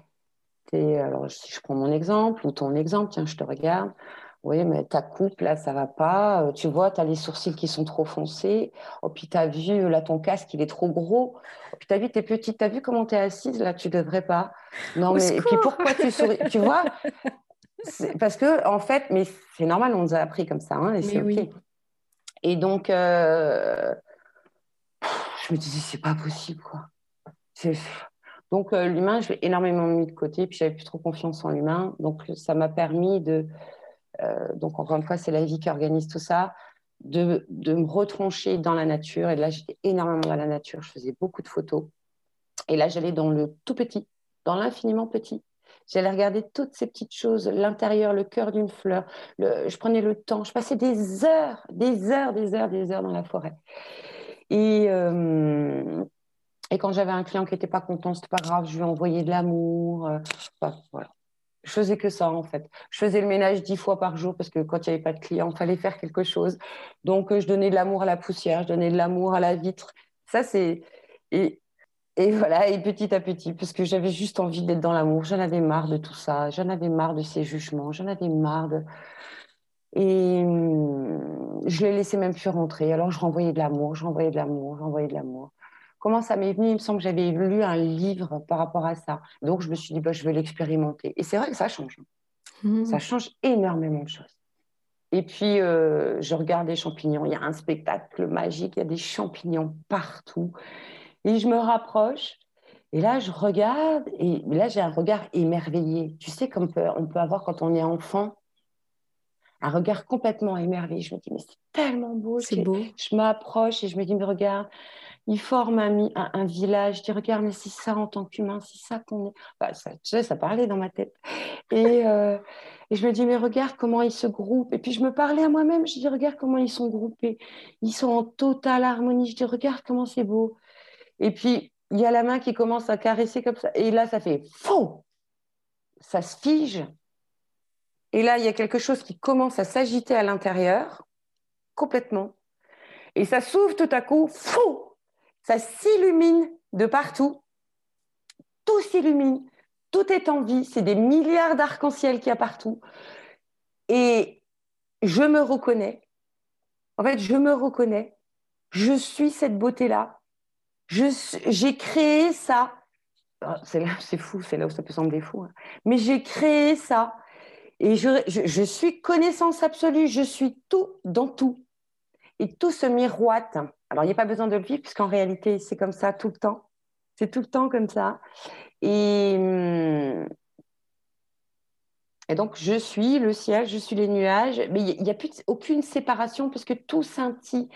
alors si je prends mon exemple ou ton exemple, tiens, je te regarde. Oui, mais ta coupe, là, ça va pas. Euh, tu vois, tu as les sourcils qui sont trop foncés. Oh, puis tu as vu, là, ton casque, il est trop gros. Oh, puis tu as vu, t'es petite, tu as vu comment tu es assise, là, tu devrais pas. Non, mais et puis pourquoi tu souris? Tu vois? Parce que, en fait, mais c'est normal, on nous a appris comme ça, hein, et c'est OK. Et donc, euh, je me disais, c'est pas possible, quoi. Donc, euh, l'humain, je l'ai énormément mis de côté, puis j'avais plus trop confiance en l'humain. Donc, ça m'a permis de. Euh, donc, encore une fois, c'est la vie qui organise tout ça, de, de, me retrancher dans la nature. Et là, j'étais énormément dans la nature. Je faisais beaucoup de photos. Et là, j'allais dans le tout petit, dans l'infiniment petit. J'allais regarder toutes ces petites choses, l'intérieur, le cœur d'une fleur. Le, je prenais le temps. Je passais des heures, des heures, des heures, des heures dans la forêt. Et. Euh, et quand j'avais un client qui n'était pas content, c'était pas grave, je lui envoyais de l'amour. Euh, voilà. Je faisais que ça en fait. Je faisais le ménage dix fois par jour parce que quand il n'y avait pas de clients, il fallait faire quelque chose. Donc euh, je donnais de l'amour à la poussière, je donnais de l'amour à la vitre. Ça c'est et, et voilà et petit à petit parce que j'avais juste envie d'être dans l'amour. J'en avais marre de tout ça. J'en avais marre de ces jugements. J'en avais marre de et hum, je les laissais même plus rentrer. Alors je renvoyais de l'amour, je renvoyais de l'amour, je renvoyais de l'amour comment ça m'est venu? Il me semble que j'avais lu un livre par rapport à ça. Donc, je me suis dit, bah, je vais l'expérimenter. Et c'est vrai que ça change. Mmh. Ça change énormément de choses. Et puis, euh, je regarde les champignons. Il y a un spectacle magique, il y a des champignons partout. Et je me rapproche. Et là, je regarde. Et là, j'ai un regard émerveillé. Tu sais, comme on peut avoir quand on est enfant, un regard complètement émerveillé. Je me dis, mais c'est tellement beau. C'est beau. Je m'approche et je me dis, mais regarde, il forme un, village. Je dis, regarde, mais c'est ça en tant qu'humain, c'est ça qu'on est. Bah, ça, ça parlait dans ma tête. Et, euh, et, je me dis, mais regarde comment ils se groupent. Et puis je me parlais à moi-même. Je dis, regarde comment ils sont groupés. Ils sont en totale harmonie. Je dis, regarde comment c'est beau. Et puis, il y a la main qui commence à caresser comme ça. Et là, ça fait faux. Ça se fige. Et là, il y a quelque chose qui commence à s'agiter à l'intérieur, complètement. Et ça s'ouvre tout à coup, fou ça s'illumine de partout. Tout s'illumine. tout est en vie, c'est des milliards d'arc-en-ciel qu'il y a partout. Et je me reconnais. En fait, je me reconnais. Je suis cette beauté-là. J'ai créé ça. Oh, c'est fou, c'est là où ça peut sembler fou. Hein. Mais j'ai créé ça. Et je, je, suis connaissance absolue. Je suis tout dans tout. Et tout se miroite. Alors, il n'y a pas besoin de le vivre, puisqu'en réalité, c'est comme ça tout le temps. C'est tout le temps comme ça. Et, hum, et donc, je suis le ciel, je suis les nuages, mais il n'y a, plus aucune séparation parce que tout scintille,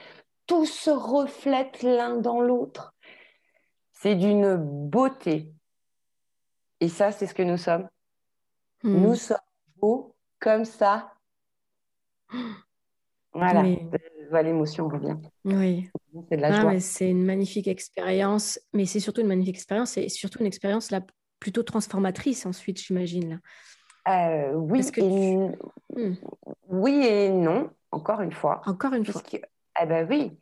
tout se reflète l'un dans l'autre. C'est d'une beauté. Et ça, c'est ce que nous sommes. Hmm. Nous sommes beaux comme ça. Voilà, l'émotion revient. Oui. C'est de la joie. C'est une magnifique expérience, mais c'est surtout une magnifique expérience et surtout une expérience là, plutôt transformatrice ensuite, j'imagine. Euh, oui, et... Hmm. oui et non, encore une fois. Encore une fois. Eh ben oui.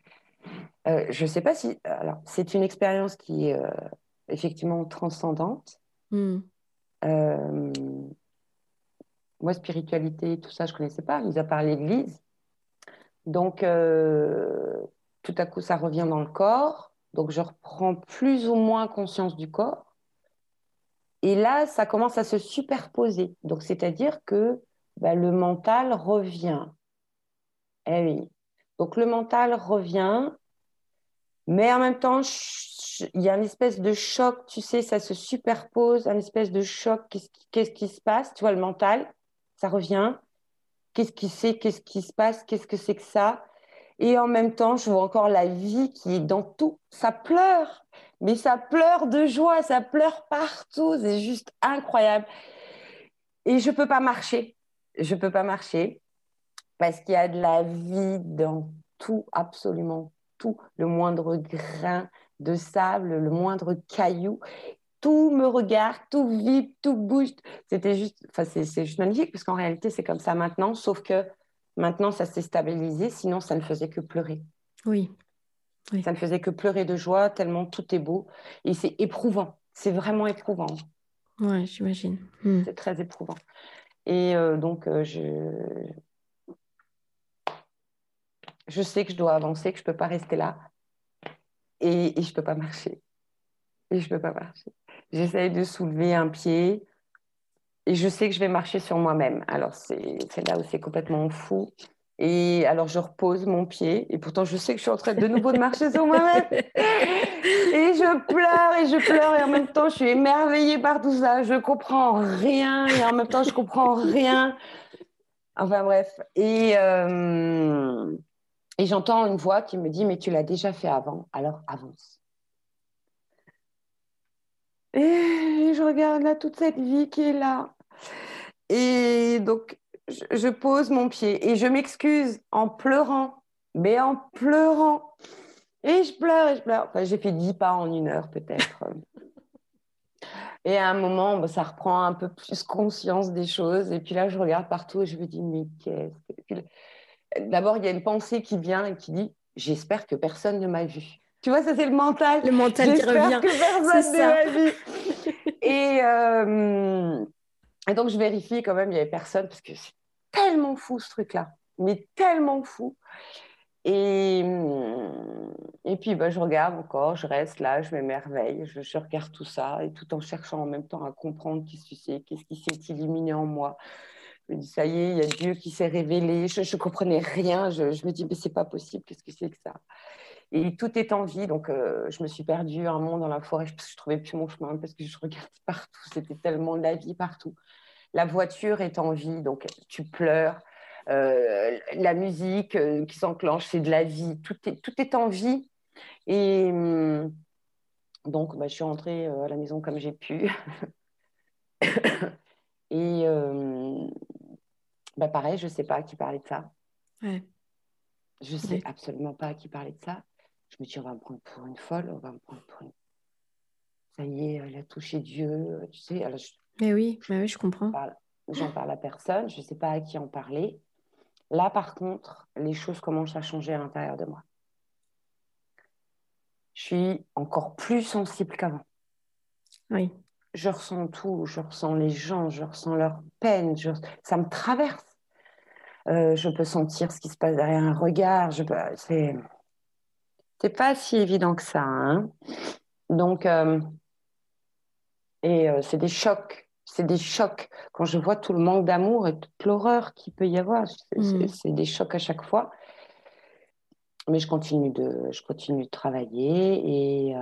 Euh, je ne sais pas si. Alors, c'est une expérience qui est euh, effectivement transcendante. Hmm. moi, spiritualité, tout ça, je ne connaissais pas, mis à part l'Église. Donc, tout à coup, ça revient dans le corps. Donc, je reprends plus ou moins conscience du corps. Et là, ça commence à se superposer. Donc, c'est-à-dire que bah, le mental revient. Eh oui. Donc, le mental revient, mais en même temps, il y a une espèce de choc, tu sais, ça se superpose, un espèce de choc. Qu'est-ce qui, se passe? Tu vois, le mental, ça revient. Qu'est-ce qui se passe? Qu'est-ce que c'est que ça? Et en même temps, je vois encore la vie qui est dans tout. Ça pleure mais ça pleure de joie, ça pleure partout, c'est juste incroyable. Et je ne peux pas marcher, je ne peux pas marcher parce qu'il y a de la vie dans tout, absolument tout, le moindre grain de sable, le moindre caillou. Tout me regarde, tout vibre, tout bouge. C'était juste, enfin, c'est juste magnifique parce qu'en réalité, c'est comme ça maintenant, sauf que maintenant, ça s'est stabilisé, sinon, ça ne faisait que pleurer. Oui, ça ne faisait que pleurer de joie, tellement tout est beau. Et c'est éprouvant. C'est vraiment éprouvant. Ouais, j'imagine. Hmm. C'est très éprouvant. Et euh, donc, euh, je... je sais que je dois avancer, que je ne peux pas rester là. Et, et je ne peux pas marcher. Et je ne peux pas marcher. J'essaye de soulever un pied. Et je sais que je vais marcher sur moi-même. Alors, c'est là où c'est complètement fou. Et alors, je repose mon pied. Et pourtant, je sais que je suis en train de nouveau de marcher sur moi-même. Et je pleure et je pleure. Et en même temps, je suis émerveillée par tout ça. Je comprends rien. Et en même temps, je comprends rien. Enfin, bref. Et, euh, et j'entends une voix qui me dit Mais tu l'as déjà fait avant, alors avance. Et je regarde là toute cette vie qui est là. Et donc, je, pose mon pied et je m'excuse en pleurant, mais en pleurant. Et je pleure et je pleure. j'ai fait dix pas en une heure peut-être. Et à un moment, bah, ça reprend un peu plus conscience des choses. Et puis là, je regarde partout et je me dis, mais qu'est-ce que... D'abord, il y a une pensée qui vient et qui dit, j'espère que personne ne m'a vu. Tu vois, ça c'est le mental. Le mental qui revient. que personne ne m'a vu. et, euh, et donc, je vérifie quand même, il n'y avait personne parce que c'est tellement fou ce truc-là, mais tellement fou. Et, hum, et puis, bah, je regarde encore, je reste là, je m'émerveille, je, je, regarde tout ça, et tout en cherchant en même temps à comprendre qui c'est, qu'est-ce qui s'est illuminé en moi. Je me dis, ça y est, il y a Dieu qui s'est révélé. Je ne comprenais rien. Je, je, me dis, mais c'est pas possible, qu'est-ce que c'est que ça? Et tout est en vie. Donc, euh, je me suis perdue un moment dans la forêt parce que je ne trouvais plus mon chemin, parce que je regardais partout. C'était tellement de la vie partout. La voiture est en vie, donc tu pleures. Euh, la musique euh, qui s'enclenche, c'est de la vie. Tout est, tout est en vie. Et hum, donc, bah, je suis rentrée à la maison comme j'ai pu. Et bah, pareil, je ne sais pas à qui parler de ça. Je ne sais absolument pas à qui parler de ça. Je me dis, on va me prendre pour une folle, on va me prendre pour une... Ça y est, elle a touché Dieu. Tu sais, alors, mais oui, mais oui, je comprends. J'en parle à personne, je ne sais pas à qui en parler. Là, par contre, les choses commencent à changer à l'intérieur de moi. Je suis encore plus sensible qu'avant. Oui. je ressens tout, je ressens les gens, je ressens leur peine, ça me traverse. Euh, je peux sentir ce qui se passe derrière un regard. Je peux... C'est c'est pas si évident que ça. Hein. Donc, euh, et euh, c'est des chocs. C'est des chocs. Quand je vois tout le manque d'amour et toute l'horreur qu'il peut y avoir, mm. c'est des chocs à chaque fois. Mais je continue de, je continue de travailler et,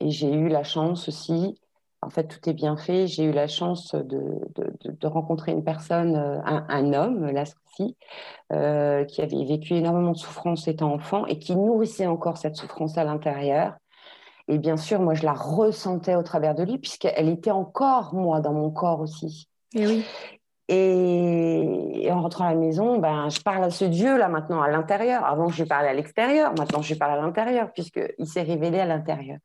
et j'ai eu la chance aussi en fait, tout est bien fait. J'ai eu la chance de, de, rencontrer une personne, euh, un, homme, là ci euh, qui avait vécu énormément de souffrance étant enfant et qui nourrissait encore cette souffrance à l'intérieur. Et bien sûr, moi, je la ressentais au travers de lui, puisqu'elle était encore, moi, dans mon corps aussi. Et oui. Et, en rentrant à la maison, ben, je parle à ce Dieu là maintenant à l'intérieur. Avant, je lui parlais à l'extérieur. Maintenant, je lui parle à l'intérieur, puisqu'il s'est révélé à l'intérieur.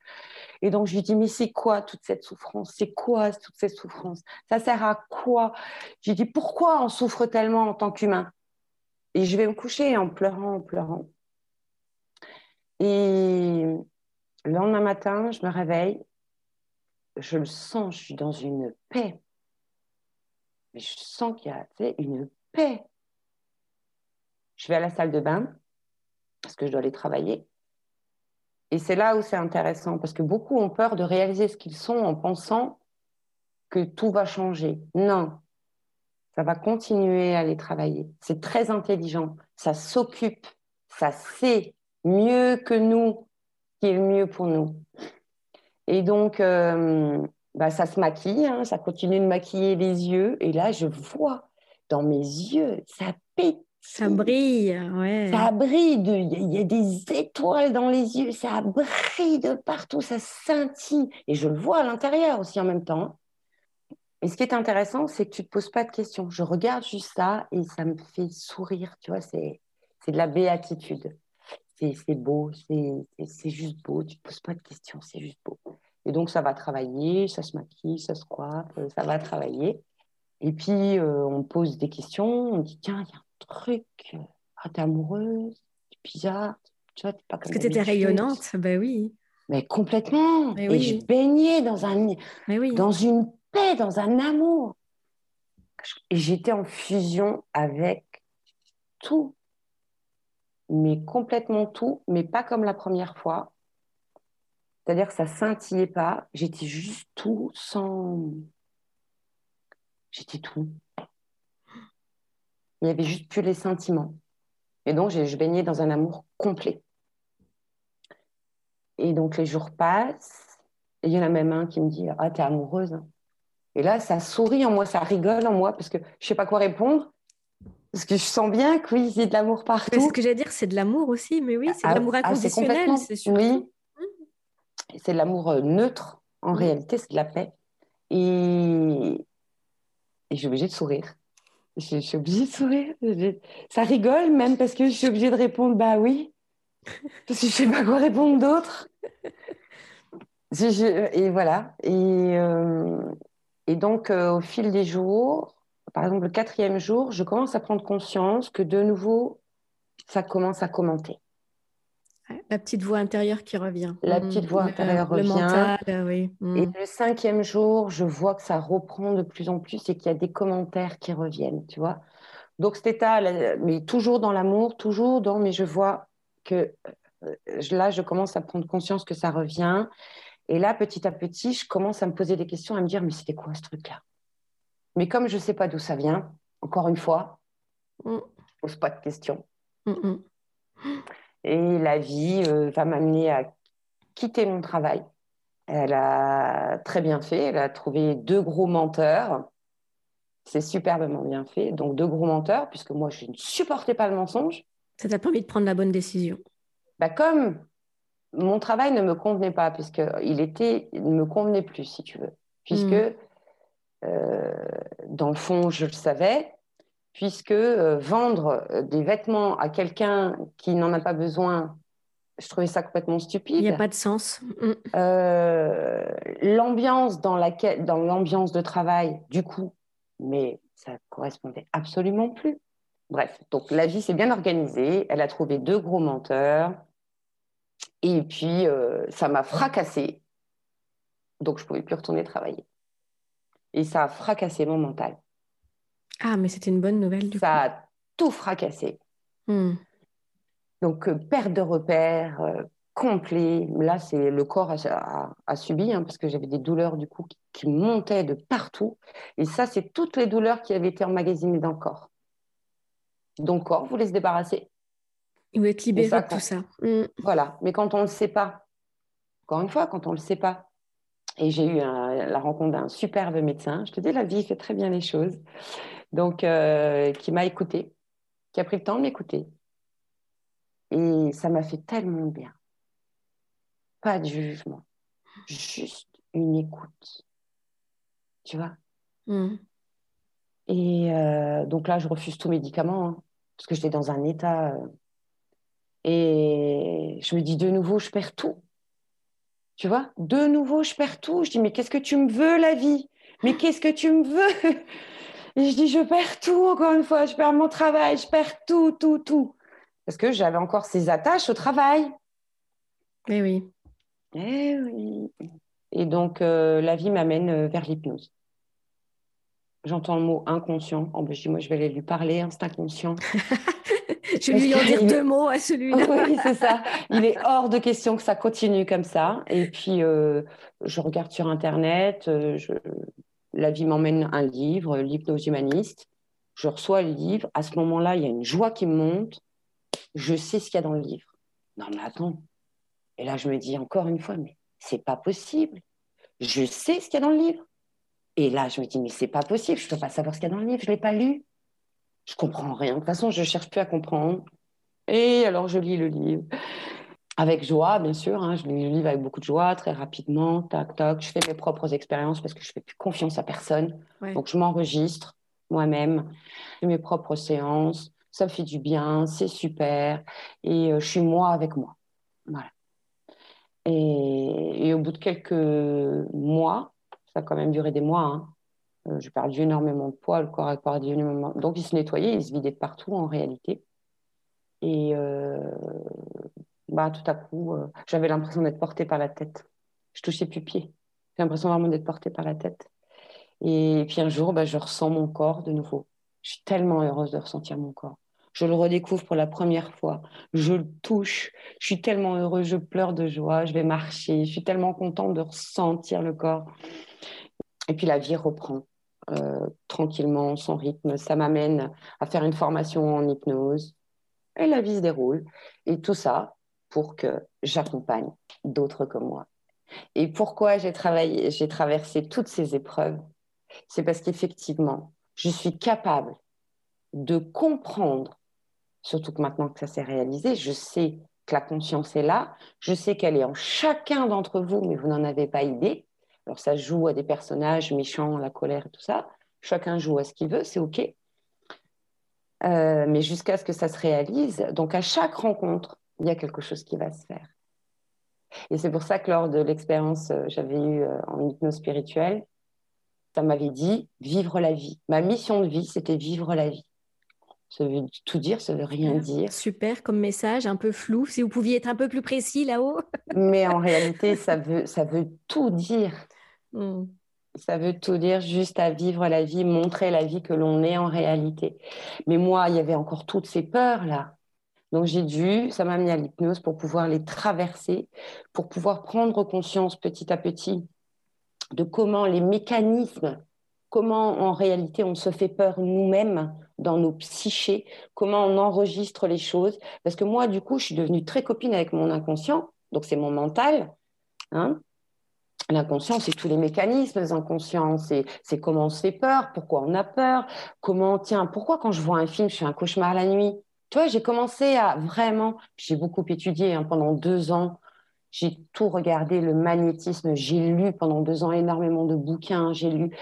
Et donc, je lui dis, mais c'est quoi toute cette souffrance? C'est quoi toute cette souffrance? Ça sert à quoi? Je lui dis, pourquoi on souffre tellement en tant qu'humain? Et je vais me coucher en pleurant, en pleurant. Et le lendemain matin, je me réveille, je le sens, je suis dans une paix. Mais je sens qu'il y a une paix. Je vais à la salle de bain parce que je dois aller travailler. Et c'est là où c'est intéressant, parce que beaucoup ont peur de réaliser ce qu'ils sont en pensant que tout va changer. Non, ça va continuer à les travailler. C'est très intelligent, ça s'occupe, ça sait mieux que nous qui est le mieux pour nous. Et donc, euh, bah, ça se maquille, hein, ça continue de maquiller les yeux. Et là, je vois dans mes yeux, ça pète ça brille, ouais. Ça brille, il y, a des étoiles dans les yeux, ça brille de partout, ça scintille. Et je le vois à l'intérieur aussi en même temps. Et ce qui est intéressant, c'est que tu ne te poses pas de questions. Je regarde juste ça et ça me fait sourire, tu vois, c'est de la béatitude. C'est beau, c'est juste beau, tu ne te poses pas de questions, c'est juste beau. Et donc, ça va travailler, ça se maquille, ça se coiffe, ça va travailler. Et puis, euh, on pose des questions, on dit, tiens, il y a truc. Ah, t'es amoureuse, bizarre. Tu vois, pas comme Parce que t'étais rayonnante, ben oui. Mais complètement. Et je baignais dans, un, oui. dans une paix, dans un amour. Et j'étais en fusion avec tout. Mais complètement tout, mais pas comme la première fois. C'est-à-dire que ça scintillait pas. J'étais juste tout sans. J'étais tout. Il n'y avait juste plus les sentiments. Et donc, je baignais dans un amour complet. Et donc, les jours passent. Et il y en a même un qui me dit Ah, t'es amoureuse. Et là, ça sourit en moi, ça rigole en moi, parce que je ne sais pas quoi répondre. Parce que je sens bien que oui, a de l'amour partout. Ce que j'allais dire, c'est de l'amour aussi, mais oui, c'est de ah, l'amour ah, inconditionnel, c'est sûr. Oui, c'est de l'amour euh, neutre, en réalité, c'est de la paix. Et, et je suis obligée de sourire je, suis obligée de sourire. ça rigole même parce que je suis obligée de répondre bah oui. Parce que je sais pas quoi répondre d'autre. et voilà. Et, euh, donc, euh, au fil des jours, par exemple, le quatrième jour, je commence à prendre conscience que de nouveau, ça commence à commenter. La petite voix intérieure qui revient. La mm. petite voix intérieure revient. Le mental, oui. Mm. Et le cinquième jour, je vois que ça reprend de plus en plus et qu'il y a des commentaires qui reviennent, tu vois. Donc cet état, mais toujours dans l'amour, toujours dans, mais je vois que euh, là, je commence à prendre conscience que ça revient. Et là, petit à petit, je commence à me poser des questions, à me dire, mais c'était quoi ce truc-là? Mais comme je ne sais pas d'où ça vient, encore une fois, mm. je ne pose pas de questions. Et la vie euh, va m'amener à quitter mon travail. Elle a très bien fait. Elle a trouvé deux gros menteurs. C'est superbement bien fait. Donc, deux gros menteurs, puisque moi, je ne supportais pas le mensonge. Ça t'a permis de prendre la bonne décision? Bah, comme mon travail ne me convenait pas, puisqu'il était, il ne me convenait plus, si tu veux. Puisque, hmm. euh, dans le fond, je le savais, puisque euh, vendre euh, des vêtements à quelqu'un qui n'en a pas besoin, je trouvais ça complètement stupide. Il n'y a pas de sens. Mm. Euh, l'ambiance dans laquelle, dans l'ambiance de travail, du coup, mais ça correspondait absolument plus. Bref, donc la vie s'est bien organisée. Elle a trouvé deux gros menteurs. Et puis, ça m'a fracassé Donc, je ne pouvais plus retourner travailler. Et ça a fracassé mon mental. Ah, mais c'était une bonne nouvelle du ça coup. a tout fracassé. Hmm. Donc, euh, perte de repères euh, complet. Là, c'est le corps a, subi, hein, parce que j'avais des douleurs du coup qui, montaient de partout. Et ça, c'est toutes les douleurs qui avaient été emmagasinées dans le corps. Donc, le corps voulait se débarrasser. Il voulait être libéré de tout ça. Hmm. Voilà. Mais quand on ne le sait pas, encore une fois, quand on ne le sait pas, et j'ai eu la rencontre d'un superbe médecin. Je te dis, la vie fait très bien les choses. Donc, euh, qui m'a écouté, qui a pris le temps de m'écouter. Et ça m'a fait tellement bien. Pas de jugement, juste une écoute. Tu vois? Mm. Et euh, donc là, je refuse tout médicament, hein, parce que j'étais dans un état. Euh, et je me dis de nouveau, je perds tout. Tu vois, de nouveau, je perds tout. Je dis, mais qu'est-ce que tu me veux, la vie? Mais qu'est-ce que tu me veux? Et je dis, je perds tout, encore une fois. Je perds mon travail, je perds tout, tout, tout. Parce que j'avais encore ces attaches au travail. Eh oui. Eh oui. Et donc, euh, la vie m'amène euh, vers l'hypnose. J'entends le mot inconscient. Oh, ben, je dis, moi, je vais aller lui parler, instinct conscient. je vais lui en dire deux mots à celui-là. oui, c'est ça. Il est hors de question que ça continue comme ça. Et puis, euh, je regarde sur Internet. Je... La vie m'emmène un livre, l'hypnose humaniste. Je reçois le livre. À ce moment-là, il y a une joie qui me monte. Je sais ce qu'il y a dans le livre. Non, mais attends. Et là, je me dis encore une fois, mais c'est pas possible. Je sais ce qu'il y a dans le livre. Et là, je me dis, mais c'est pas possible. Je ne peux pas savoir ce qu'il y a dans le livre. Je ne l'ai pas lu. Je comprends rien. De toute façon, je ne cherche plus à comprendre. Et alors, je lis le livre. Avec joie, bien sûr. Hein. Je lis le livre avec beaucoup de joie, très rapidement. Tac, tac. Je fais mes propres expériences parce que je ne fais plus confiance à personne. Donc, je m'enregistre moi-même. Je fais mes propres séances. Ça me fait du bien. C'est super. Et euh, je suis moi avec moi. Voilà. Et, au bout de quelques mois, ça a quand même duré des mois, hein, euh, j'ai perdu énormément de poids, le corps a perdu énormément. Donc il se nettoyait, il se vidait de partout en réalité. Et euh, bah, tout à coup, euh, j'avais l'impression d'être portée par la tête. Je touchais plus pied. J'ai l'impression vraiment d'être portée par la tête. Et puis un jour, bah, je ressens mon corps de nouveau. Je suis tellement heureuse de ressentir mon corps je le redécouvre pour la première fois, je le touche, je suis tellement heureuse, je pleure de joie, je vais marcher, je suis tellement contente de ressentir le corps. Et puis la vie reprend euh, tranquillement son rythme, ça m'amène à faire une formation en hypnose, et la vie se déroule. Et tout ça pour que j'accompagne d'autres comme moi. Et pourquoi j'ai travaillé, j'ai traversé toutes ces épreuves? C'est parce qu'effectivement, je suis capable de comprendre Surtout que maintenant que ça s'est réalisé, je sais que la conscience est là, je sais qu'elle est en chacun d'entre vous, mais vous n'en avez pas idée. Alors ça joue à des personnages méchants, la colère et tout ça. Chacun joue à ce qu'il veut, c'est OK. Euh, mais jusqu'à ce que ça se réalise, donc à chaque rencontre, il y a quelque chose qui va se faire. Et c'est pour ça que lors de l'expérience que euh, j'avais eue euh, en hypnose spirituelle, ça m'avait dit vivre la vie. Ma mission de vie, c'était vivre la vie. Ça veut tout dire, ça veut rien dire. Super comme message, un peu flou. Si vous pouviez être un peu plus précis là-haut. Mais en réalité, ça veut, ça veut tout dire. Hmm. Ça veut tout dire, juste à vivre la vie, montrer la vie que l'on est en réalité. Mais moi, il y avait encore toutes ces peurs-là. Donc j'ai dû, ça m'a mis à l'hypnose pour pouvoir les traverser, pour pouvoir prendre conscience petit à petit de comment les mécanismes comment en réalité on se fait peur nous-mêmes dans nos psychés, comment on enregistre les choses. Parce que moi, du coup, je suis devenue très copine avec mon inconscient, donc c'est mon mental. Hein. L'inconscient, c'est tous les mécanismes inconscients, c'est comment on se fait peur, pourquoi on a peur, comment, tiens, pourquoi quand je vois un film, je fais un cauchemar la nuit? Tu vois, j'ai commencé à vraiment, j'ai beaucoup étudié hein, pendant deux ans, j'ai tout regardé, le magnétisme, j'ai lu pendant deux ans énormément de bouquins, j'ai lu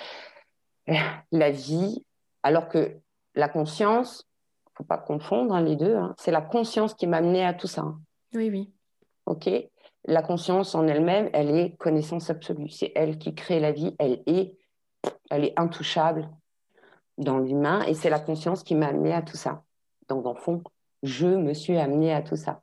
la vie, alors que la conscience, il ne faut pas confondre hein, les deux, hein, c'est la conscience qui m'a amené à tout ça. Oui, oui. OK? La conscience en elle-même, elle est connaissance absolue. C'est elle qui crée la vie, elle est, elle est intouchable dans l'humain et c'est la conscience qui m'a amené à tout ça. Donc, dans fond, je me suis amenée à tout ça.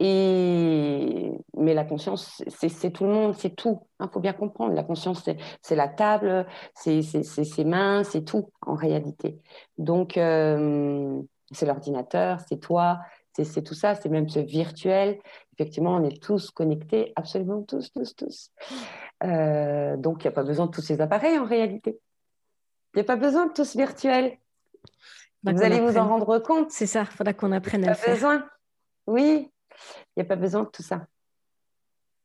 Et... Mais la conscience, c'est tout le monde, c'est tout. Il hein, faut bien comprendre. La conscience, c'est la table, c'est ses mains, c'est tout en réalité. Donc, euh, c'est l'ordinateur, c'est toi, c'est tout ça, c'est même ce virtuel. Effectivement, on est tous connectés, absolument tous, tous, tous. Euh, donc, il n'y a pas besoin de tous ces appareils en réalité. Il n'y a pas besoin de tous virtuels. Vous allez vous en rendre compte. C'est ça, il faudra qu'on apprenne à le faire. Besoin. Oui, il n'y a pas besoin de tout ça.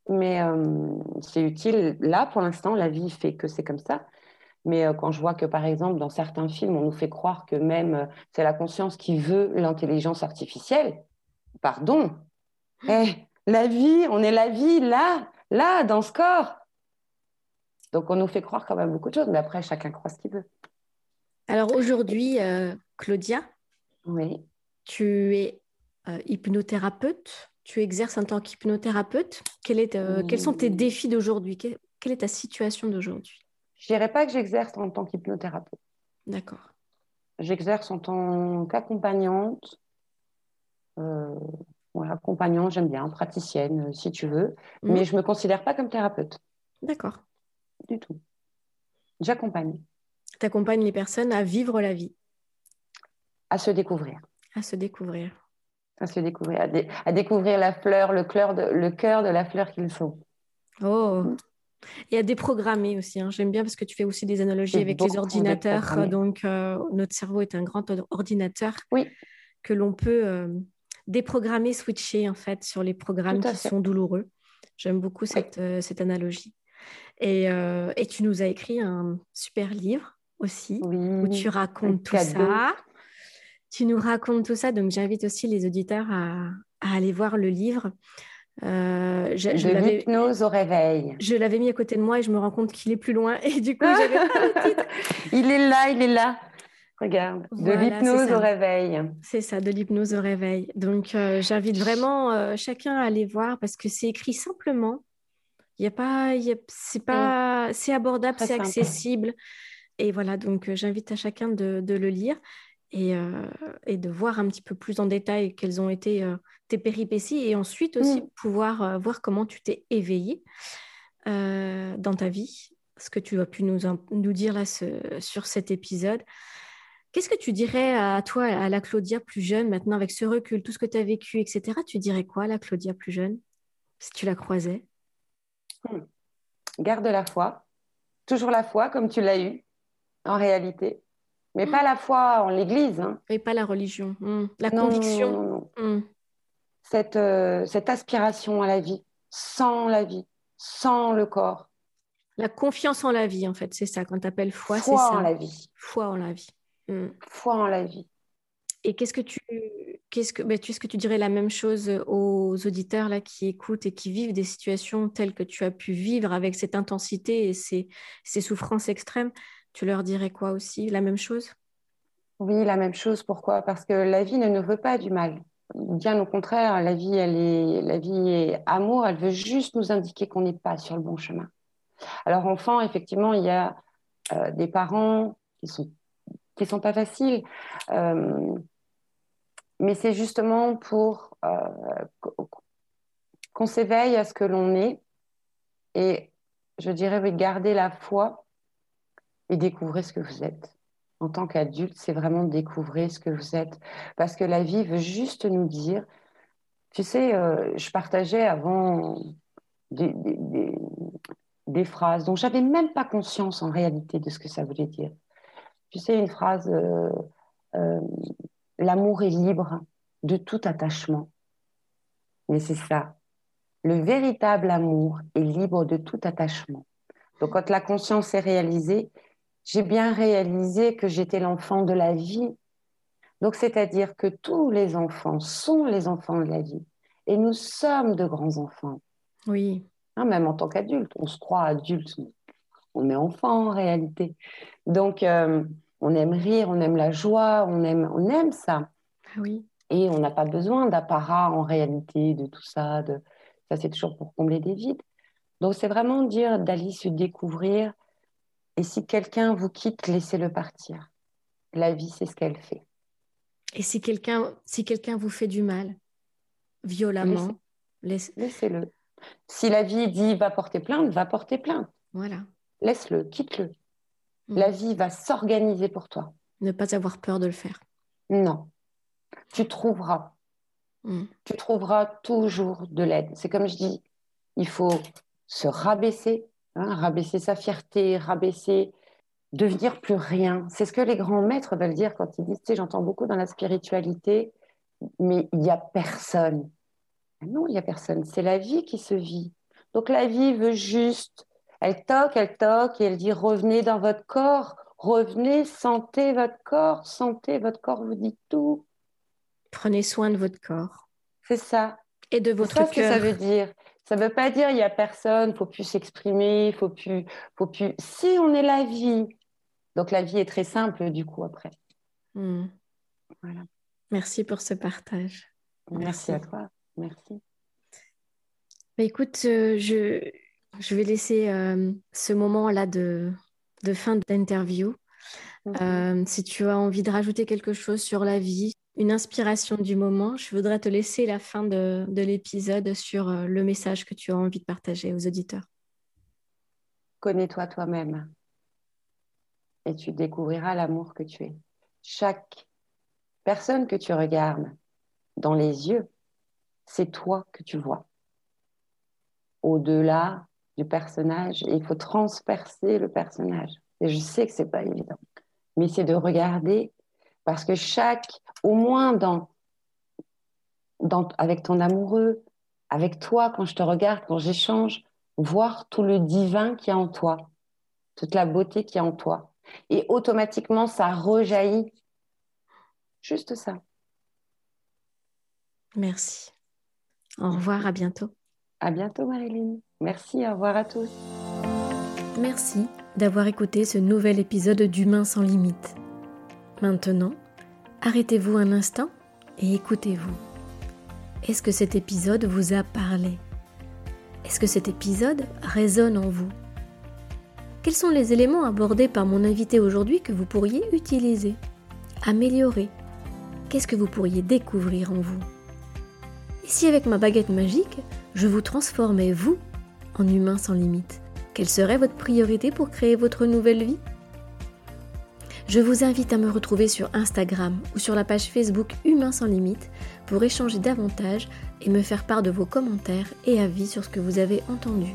Mais euh, c'est utile. Là, pour l'instant, la vie fait que c'est comme ça. Mais euh, quand je vois que, par exemple, dans certains films, on nous fait croire que même euh, c'est la conscience qui veut l'intelligence artificielle, pardon. Eh, la vie, on est la vie là, là, dans ce corps. Donc on nous fait croire quand même beaucoup de choses, mais après, chacun croit ce qu'il veut. Alors aujourd'hui, Claudia, oui. tu es hypnothérapeute tu exerces en tant qu'hypnothérapeute. Euh, quels sont tes défis d'aujourd'hui? Quelle, est ta situation d'aujourd'hui? Je dirais pas que j'exerce en tant qu'hypnothérapeute. D'accord. J'exerce en tant qu'accompagnante. Euh, accompagnante, j'aime bien, praticienne, euh, si tu veux. Mmh. Mais je ne me considère pas comme thérapeute. D'accord. Du tout. J'accompagne. Tu accompagnes les personnes à vivre la vie. À se découvrir. À se découvrir à se découvrir, à, découvrir la fleur, le cœur de, le cœur de la fleur qu'ils sont. Oh et à déprogrammer aussi. Hein. J'aime bien parce que tu fais aussi des analogies avec les ordinateurs. Donc, euh, notre cerveau est un grand ordinateur oui. que l'on peut euh, déprogrammer, switcher en fait sur les programmes qui sont douloureux. J'aime beaucoup cette, euh, cette analogie. Et, et, tu nous as écrit un super livre aussi où tu racontes tout ça tu nous racontes tout ça. Donc, j'invite aussi les auditeurs à, aller voir le livre. Euh, je, de l'hypnose au réveil. Je l'avais mis à côté de moi et je me rends compte qu'il est plus loin. Et du coup, j'avais pas le titre. il est là, il est là. Regarde, de l'hypnose au réveil. C'est ça, de l'hypnose au réveil. Donc, euh, j'invite vraiment euh, chacun à aller voir parce que c'est écrit simplement. Il y a pas, c'est pas, mm. c'est abordable, c'est accessible. Et voilà, donc j'invite à chacun de, de, le lire. Euh, et, de voir un petit peu plus en détail quelles ont été euh, tes péripéties et ensuite aussi mm. pouvoir euh, voir comment tu t'es éveillé dans ta vie, ce que tu as pu nous, nous dire là sur cet épisode. Qu'est-ce que tu dirais à toi, à la Claudia plus jeune, maintenant avec ce recul, tout ce que tu as vécu, etc. Tu dirais quoi à la Claudia plus jeune, si tu la croisais? Hmm. Garde la foi, toujours la foi comme tu l'as eu en réalité mais pas la foi en l'Église. Hein. Et pas la religion, hmm. la conviction. Hmm. Cette, euh, cette aspiration à la vie, sans la vie, sans le corps. La confiance en la vie, en fait, c'est ça. Quand tu appelles foi, c'est ça. Foi en la vie. Foi en la vie. Hmm. Foi en la vie. Et qu'est-ce que tu, qu'est-ce que, ben, est-ce que tu dirais la même chose aux auditeurs là qui écoutent et qui vivent des situations telles que tu as pu vivre avec cette intensité et ces, ces souffrances extrêmes? Tu leur dirais quoi aussi? La même chose? Oui, la même chose. Pourquoi? Parce que la vie ne nous veut pas du mal. Bien au contraire, la vie, elle est, la vie est amour. Elle veut juste nous indiquer qu'on n'est pas sur le bon chemin. Alors, enfant, effectivement, il y a euh, des parents qui sont qui sont pas faciles, euh, mais c'est justement pour euh, qu'on s'éveille à ce que l'on est et je dirais oui, garder la foi et découvrez ce que vous êtes. En tant qu'adulte, c'est vraiment découvrir ce que vous êtes. Parce que la vie veut juste nous dire, tu sais, euh, je partageais avant des, des, phrases dont j'avais même pas conscience en réalité de ce que ça voulait dire. Tu sais, une phrase, euh, euh, l'amour est libre de tout attachement. Mais c'est ça. Le véritable amour est libre de tout attachement. Donc, quand la conscience est réalisée, j'ai bien réalisé que j'étais l'enfant de la vie. Donc, c'est-à-dire que tous les enfants sont les enfants de la vie. Et nous sommes de grands enfants. Oui. Hein, même en tant qu'adulte, on se croit adulte, on est enfant en réalité. Donc, euh, on aime rire, on aime la joie, on aime, on aime ça. Ah oui. Et on n'a pas besoin d'apparat en réalité, de tout ça. De... Ça, c'est toujours pour combler des vides. Donc, c'est vraiment dire d'aller se découvrir et si quelqu'un vous quitte, laissez-le partir. La vie, c'est ce qu'elle fait. Et si quelqu'un si quelqu'un vous fait du mal, violemment Laissez-le. Si la vie dit va porter plainte, va porter plainte. Voilà. Laisse-le, quitte-le. Mm. La vie va s'organiser pour toi. Ne pas avoir peur de le faire. Non. Tu trouveras. Mm. Tu trouveras toujours de l'aide. C'est comme je dis, il faut se rabaisser, hein, rabaisser sa fierté, rabaisser, devenir plus rien. C'est ce que les grands maîtres veulent dire quand ils disent, tu sais, j'entends beaucoup dans la spiritualité, mais il n'y a personne. Ah non, il n'y a personne. C'est la vie qui se vit. Donc la vie veut juste, elle toque, elle toque, et elle dit, revenez dans votre corps, revenez, sentez votre corps, sentez votre corps vous dit tout. Prenez soin de votre corps. C'est ça. Et de votre cœur. C'est ce que ça veut dire. Ça ne veut pas dire il n'y a personne, il faut plus s'exprimer, il faut plus, faut plus. Si on est la vie, donc la vie est très simple du coup après. Hmm. Voilà. Merci pour ce partage. Merci, à toi. Merci. Bah, écoute, euh, je, je vais laisser euh, ce moment-là de, de fin d'interview. Euh, si tu as envie de rajouter quelque chose sur la vie, une inspiration du moment, je voudrais te laisser la fin de, de l'épisode sur le message que tu as envie de partager aux auditeurs. Connais-toi toi-même et tu découvriras l'amour que tu es. Chaque personne que tu regardes dans les yeux, c'est toi que tu vois. Au-delà du personnage, il faut transpercer le personnage. Et je sais que c'est pas évident, mais c'est de regarder parce que chaque, au moins dans, dans, avec ton amoureux, avec toi, quand je te regarde, quand j'échange, voir tout le divin qui est en toi, toute la beauté qui est en toi. Et automatiquement, ça rejaillit. Juste ça. Merci. Au revoir, à bientôt. À bientôt, Marilyn. Merci, au revoir à tous. Merci d'avoir écouté ce nouvel épisode d'Humain sans limite. Maintenant, arrêtez-vous un instant et écoutez-vous. Est-ce que cet épisode vous a parlé? Est-ce que cet épisode résonne en vous? Quels sont les éléments abordés par mon invité aujourd'hui que vous pourriez utiliser, améliorer? Qu'est-ce que vous pourriez découvrir en vous? Et si avec ma baguette magique, je vous transformais, vous, en humain sans limite Quelle serait votre priorité pour créer votre nouvelle vie? Je vous invite à me retrouver sur Instagram ou sur la page Facebook Humain sans limite pour échanger davantage et me faire part de vos commentaires et avis sur ce que vous avez entendu.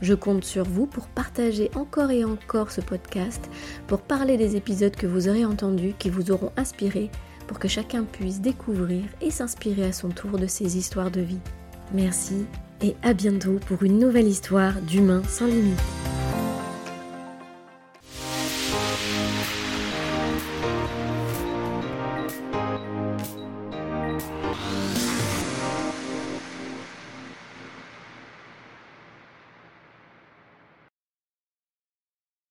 Je compte sur vous pour partager encore et encore ce podcast, pour parler des épisodes que vous aurez entendus, qui vous auront inspiré, pour que chacun puisse découvrir et s'inspirer à son tour de ces histoires de vie. Merci et à bientôt pour une nouvelle histoire d'humain sans limite.